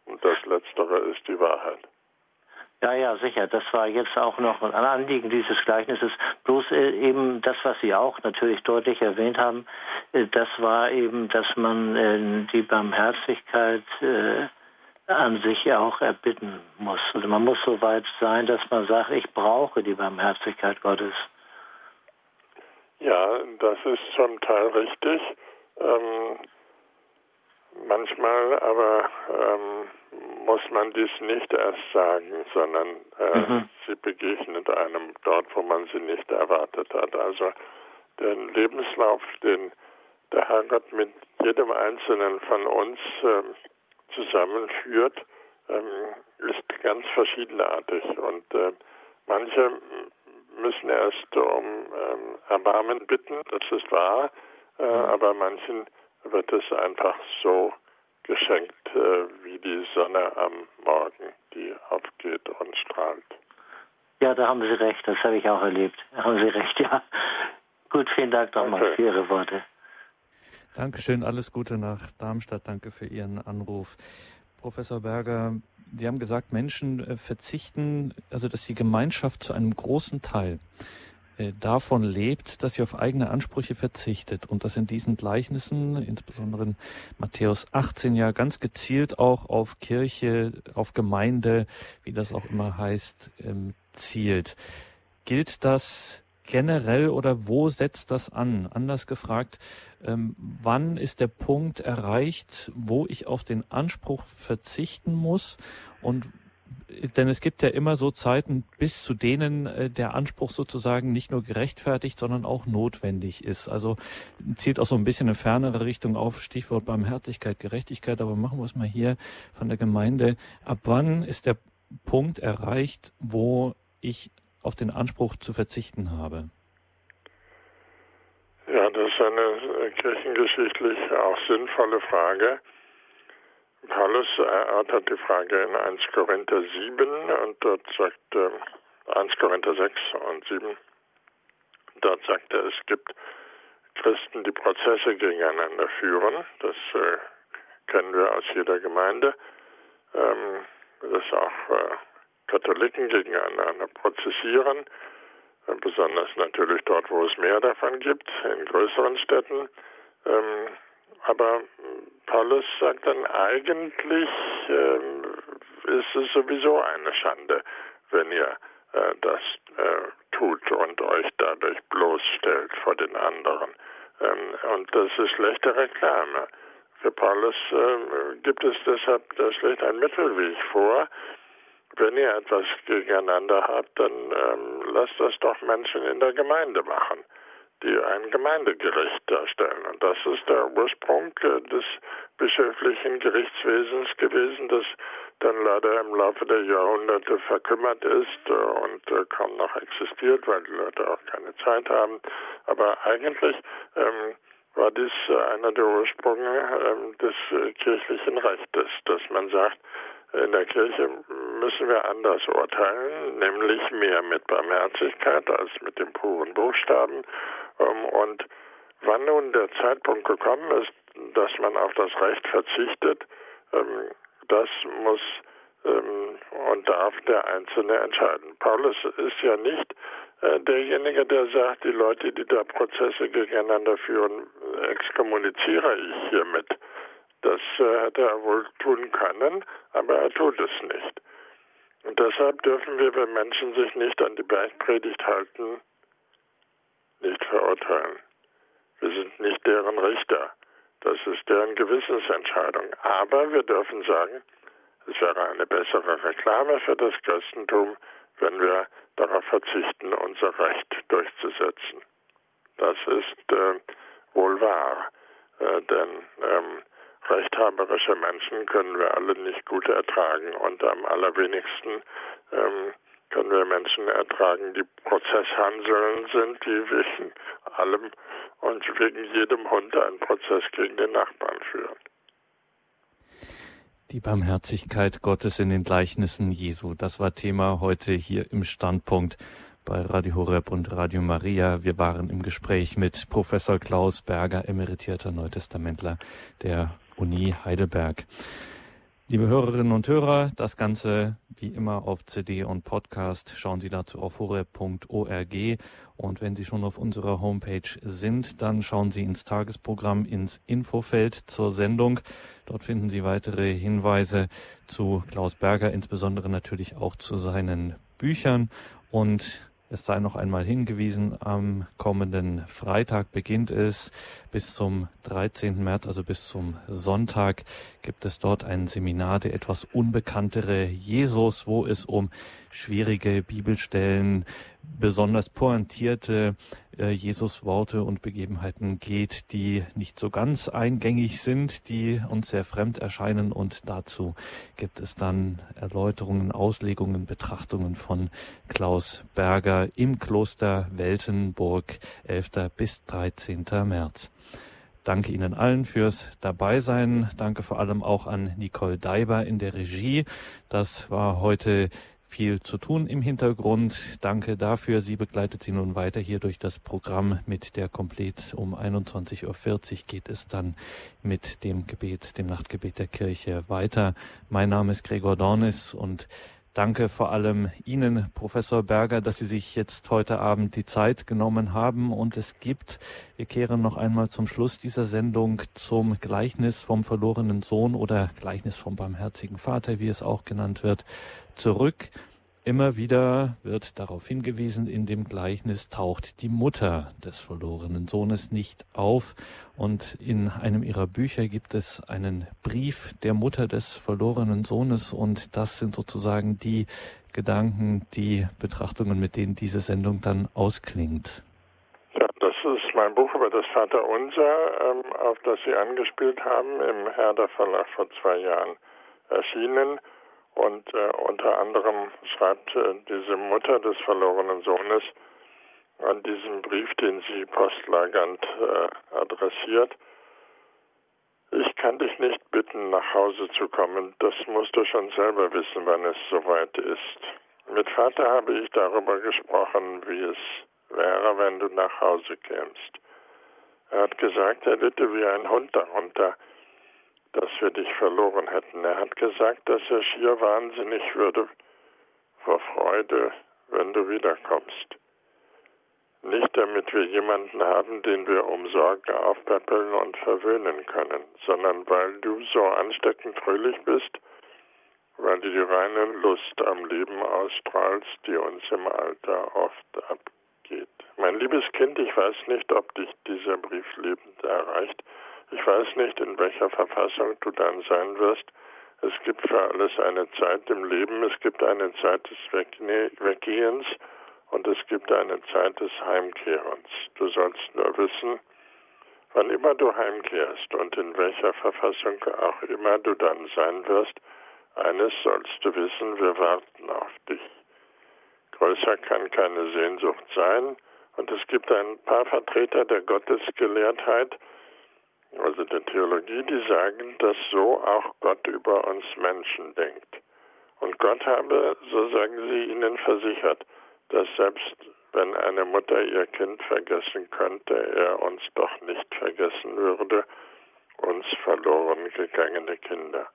Und das Letztere ist die Wahrheit. Ja, ja, sicher. Das war jetzt auch noch ein Anliegen dieses Gleichnisses. Bloß äh, eben das, was Sie auch natürlich deutlich erwähnt haben, äh, das war eben, dass man äh, die Barmherzigkeit an sich auch erbitten muss. Also man muss so weit sein, dass man sagt, ich brauche die Barmherzigkeit Gottes. Ja, das ist zum Teil richtig. Ähm, manchmal aber ähm, muss man dies nicht erst sagen, sondern äh, mhm. sie begegnet einem dort, wo man sie nicht erwartet hat. Also den Lebenslauf, den der Herrgott mit jedem Einzelnen von uns äh, zusammenführt, ähm, ist ganz verschiedenartig. Und äh, manche müssen erst um ähm, Erbarmen bitten, das ist wahr, äh, mhm. aber manchen wird es einfach so geschenkt äh, wie die Sonne am Morgen, die aufgeht und strahlt. Ja, da haben Sie recht, das habe ich auch erlebt. Da haben Sie recht, ja. Gut, vielen Dank nochmal okay. für Ihre Worte. Dankeschön, alles Gute nach Darmstadt. Danke für Ihren Anruf. Professor Berger, Sie haben gesagt, Menschen äh, verzichten, also dass die Gemeinschaft zu einem großen Teil davon lebt, dass sie auf eigene Ansprüche verzichtet und das in diesen Gleichnissen, insbesondere in Matthäus 18 ja ganz gezielt auch auf Kirche, auf Gemeinde, wie das auch immer heißt, ähm, zielt. Gilt das generell oder wo setzt das an? Anders gefragt, ähm, wann ist der Punkt erreicht, wo ich auf den Anspruch verzichten muss und denn es gibt ja immer so Zeiten, bis zu denen äh, der Anspruch sozusagen nicht nur gerechtfertigt, sondern auch notwendig ist. Also zielt auch so ein bisschen eine fernere Richtung auf, Stichwort Barmherzigkeit, Gerechtigkeit, aber machen wir es mal hier von der Gemeinde. Ab wann ist der Punkt erreicht, wo ich auf den Anspruch zu verzichten habe? Ja, das ist eine kirchengeschichtlich auch sinnvolle Frage. Paulus erörtert die Frage in 1 Korinther 7 und dort sagt äh, 1 Korinther 6 und 7, dort sagt er, es gibt Christen, die Prozesse gegeneinander führen. Das äh, kennen wir aus jeder Gemeinde. Ähm, dass auch äh, Katholiken gegeneinander prozessieren, äh, besonders natürlich dort, wo es mehr davon gibt, in größeren Städten. Ähm, aber Paulus sagt dann, eigentlich ähm, ist es sowieso eine Schande, wenn ihr äh, das äh, tut und euch dadurch bloßstellt vor den anderen. Ähm, und das ist schlechte Reklame. Für Paulus äh, gibt es deshalb schlecht ein Mittelweg vor. Wenn ihr etwas gegeneinander habt, dann ähm, lasst das doch Menschen in der Gemeinde machen, die ein Gemeindegericht darstellen. Und das ist der Ursprung äh, des bischöflichen Gerichtswesens gewesen, das dann leider im Laufe der Jahrhunderte verkümmert ist äh, und äh, kaum noch existiert, weil die Leute auch keine Zeit haben. Aber eigentlich ähm, war dies einer der Ursprünge ähm, des kirchlichen Rechtes, dass man sagt, in der Kirche müssen wir anders urteilen, nämlich mehr mit Barmherzigkeit als mit dem puren Buchstaben. Ähm, und wann nun der Zeitpunkt gekommen ist, dass man auf das Recht verzichtet, ähm, das muss und darf der Einzelne entscheiden. Paulus ist ja nicht äh, derjenige, der sagt, die Leute, die da Prozesse gegeneinander führen, exkommuniziere ich hiermit. Das äh, hätte er wohl tun können, aber er tut es nicht. Und deshalb dürfen wir, wenn Menschen sich nicht an die Bergpredigt halten, nicht verurteilen. Wir sind nicht deren Richter. Das ist deren Gewissensentscheidung. Aber wir dürfen sagen, es wäre eine bessere Reklame für das Christentum, wenn wir darauf verzichten, unser Recht durchzusetzen. Das ist äh, wohl wahr, äh, denn ähm, rechthaberische Menschen können wir alle nicht gut ertragen und am allerwenigsten ähm, können wir Menschen ertragen, die Prozesshanseln sind, die wegen allem und wegen jedem Hund einen Prozess gegen den Nachbarn führen. Die Barmherzigkeit Gottes in den Gleichnissen Jesu, das war Thema heute hier im Standpunkt bei Radio Horeb und Radio Maria. Wir waren im Gespräch mit Professor Klaus Berger, emeritierter Neutestamentler der Uni Heidelberg. Liebe Hörerinnen und Hörer, das Ganze wie immer auf CD und Podcast. Schauen Sie dazu auf horeb.org. Und wenn Sie schon auf unserer Homepage sind, dann schauen Sie ins Tagesprogramm, ins Infofeld zur Sendung. Dort finden Sie weitere Hinweise zu Klaus Berger, insbesondere natürlich auch zu seinen Büchern und es sei noch einmal hingewiesen, am kommenden Freitag beginnt es bis zum 13. März, also bis zum Sonntag, gibt es dort ein Seminar, der etwas unbekanntere Jesus, wo es um schwierige Bibelstellen, besonders pointierte äh, Jesus-Worte und Begebenheiten geht, die nicht so ganz eingängig sind, die uns sehr fremd erscheinen und dazu gibt es dann Erläuterungen, Auslegungen, Betrachtungen von Klaus Berger im Kloster Weltenburg, 11. bis 13. März. Danke Ihnen allen fürs Dabeisein. Danke vor allem auch an Nicole Daiber in der Regie. Das war heute viel zu tun im Hintergrund. Danke dafür. Sie begleitet Sie nun weiter hier durch das Programm mit der Komplett um 21.40 Uhr geht es dann mit dem Gebet, dem Nachtgebet der Kirche weiter. Mein Name ist Gregor Dornis und Danke vor allem Ihnen, Professor Berger, dass Sie sich jetzt heute Abend die Zeit genommen haben und es gibt. Wir kehren noch einmal zum Schluss dieser Sendung zum Gleichnis vom verlorenen Sohn oder Gleichnis vom barmherzigen Vater, wie es auch genannt wird, zurück. Immer wieder wird darauf hingewiesen, in dem Gleichnis taucht die Mutter des verlorenen Sohnes nicht auf. Und in einem ihrer Bücher gibt es einen Brief der Mutter des verlorenen Sohnes. Und das sind sozusagen die Gedanken, die Betrachtungen, mit denen diese Sendung dann ausklingt. Ja, das ist mein Buch über das Vaterunser, ähm, auf das Sie angespielt haben, im Herder Verlag vor zwei Jahren erschienen. Und äh, unter anderem schreibt äh, diese Mutter des verlorenen Sohnes, an diesem Brief, den sie postlagernd äh, adressiert. Ich kann dich nicht bitten, nach Hause zu kommen. Das musst du schon selber wissen, wann es soweit ist. Mit Vater habe ich darüber gesprochen, wie es wäre, wenn du nach Hause kämst. Er hat gesagt, er litte wie ein Hund darunter, dass wir dich verloren hätten. Er hat gesagt, dass er schier wahnsinnig würde vor Freude, wenn du wiederkommst. Nicht damit wir jemanden haben, den wir um Sorge aufpäppeln und verwöhnen können, sondern weil du so ansteckend fröhlich bist, weil du die reine Lust am Leben ausstrahlst, die uns im Alter oft abgeht. Mein liebes Kind, ich weiß nicht, ob dich dieser Brief lebend erreicht. Ich weiß nicht, in welcher Verfassung du dann sein wirst. Es gibt für alles eine Zeit im Leben. Es gibt eine Zeit des Weggehens und es gibt eine Zeit des Heimkehrens. Du sollst nur wissen, wann immer du heimkehrst und in welcher Verfassung auch immer du dann sein wirst, eines sollst du wissen, wir warten auf dich. Größer kann keine Sehnsucht sein und es gibt ein paar Vertreter der Gottesgelehrtheit, also der Theologie, die sagen, dass so auch Gott über uns Menschen denkt. Und Gott habe, so sagen sie ihnen versichert, dass selbst wenn eine Mutter ihr Kind vergessen könnte, er uns doch nicht vergessen würde, uns verloren gegangene Kinder.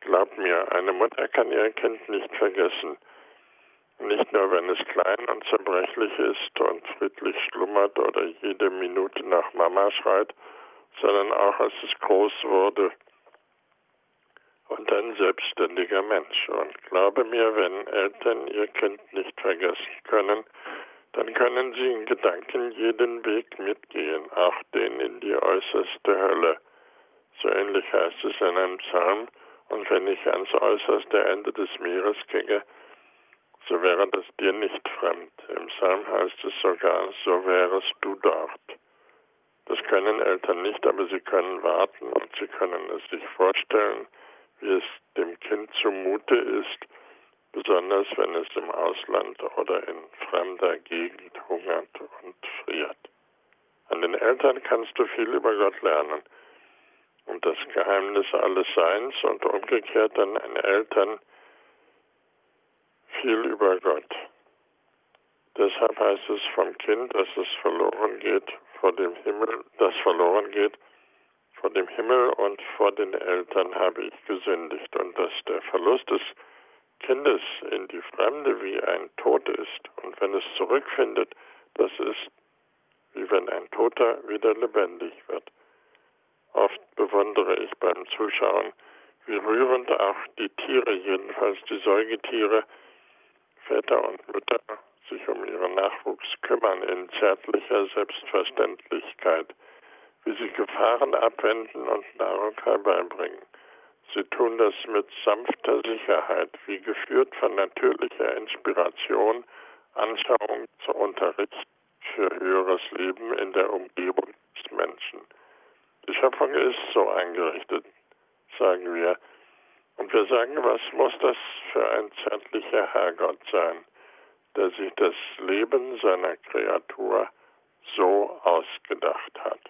Glaub mir, eine Mutter kann ihr Kind nicht vergessen. Nicht nur, wenn es klein und zerbrechlich ist und friedlich schlummert oder jede Minute nach Mama schreit, sondern auch als es groß wurde und ein selbstständiger Mensch. Und glaube mir, wenn Eltern ihr Kind nicht vergessen können, dann können sie in Gedanken jeden Weg mitgehen, auch den in die äußerste Hölle. So ähnlich heißt es in einem Psalm, und wenn ich ans äußerste Ende des Meeres ginge, so wäre das dir nicht fremd. Im Psalm heißt es sogar, so wärest du dort. Das können Eltern nicht, aber sie können warten und sie können es sich vorstellen, wie es dem Kind zumute ist, besonders wenn es im Ausland oder in fremder Gegend hungert und friert. An den Eltern kannst du viel über Gott lernen und das Geheimnis alles Seins und umgekehrt an den Eltern viel über Gott. Deshalb heißt es vom Kind, dass es verloren geht vor dem Himmel, das verloren geht. Vor dem Himmel und vor den Eltern habe ich gesündigt. Und dass der Verlust des Kindes in die Fremde wie ein Tod ist. Und wenn es zurückfindet, das ist wie wenn ein Toter wieder lebendig wird. Oft bewundere ich beim Zuschauen, wie rührend auch die Tiere, jedenfalls die Säugetiere, Väter und Mütter sich um ihren Nachwuchs kümmern in zärtlicher Selbstverständlichkeit, wie sie Gefahren abwenden und Nahrung herbeibringen. Sie tun das mit sanfter Sicherheit, wie geführt von natürlicher Inspiration, Anschauung zu Unterricht für höheres Leben in der Umgebung des Menschen. Die Schöpfung ist so eingerichtet, sagen wir. Und wir sagen, was muss das für ein zärtlicher Herrgott sein, der sich das Leben seiner Kreatur so ausgedacht hat.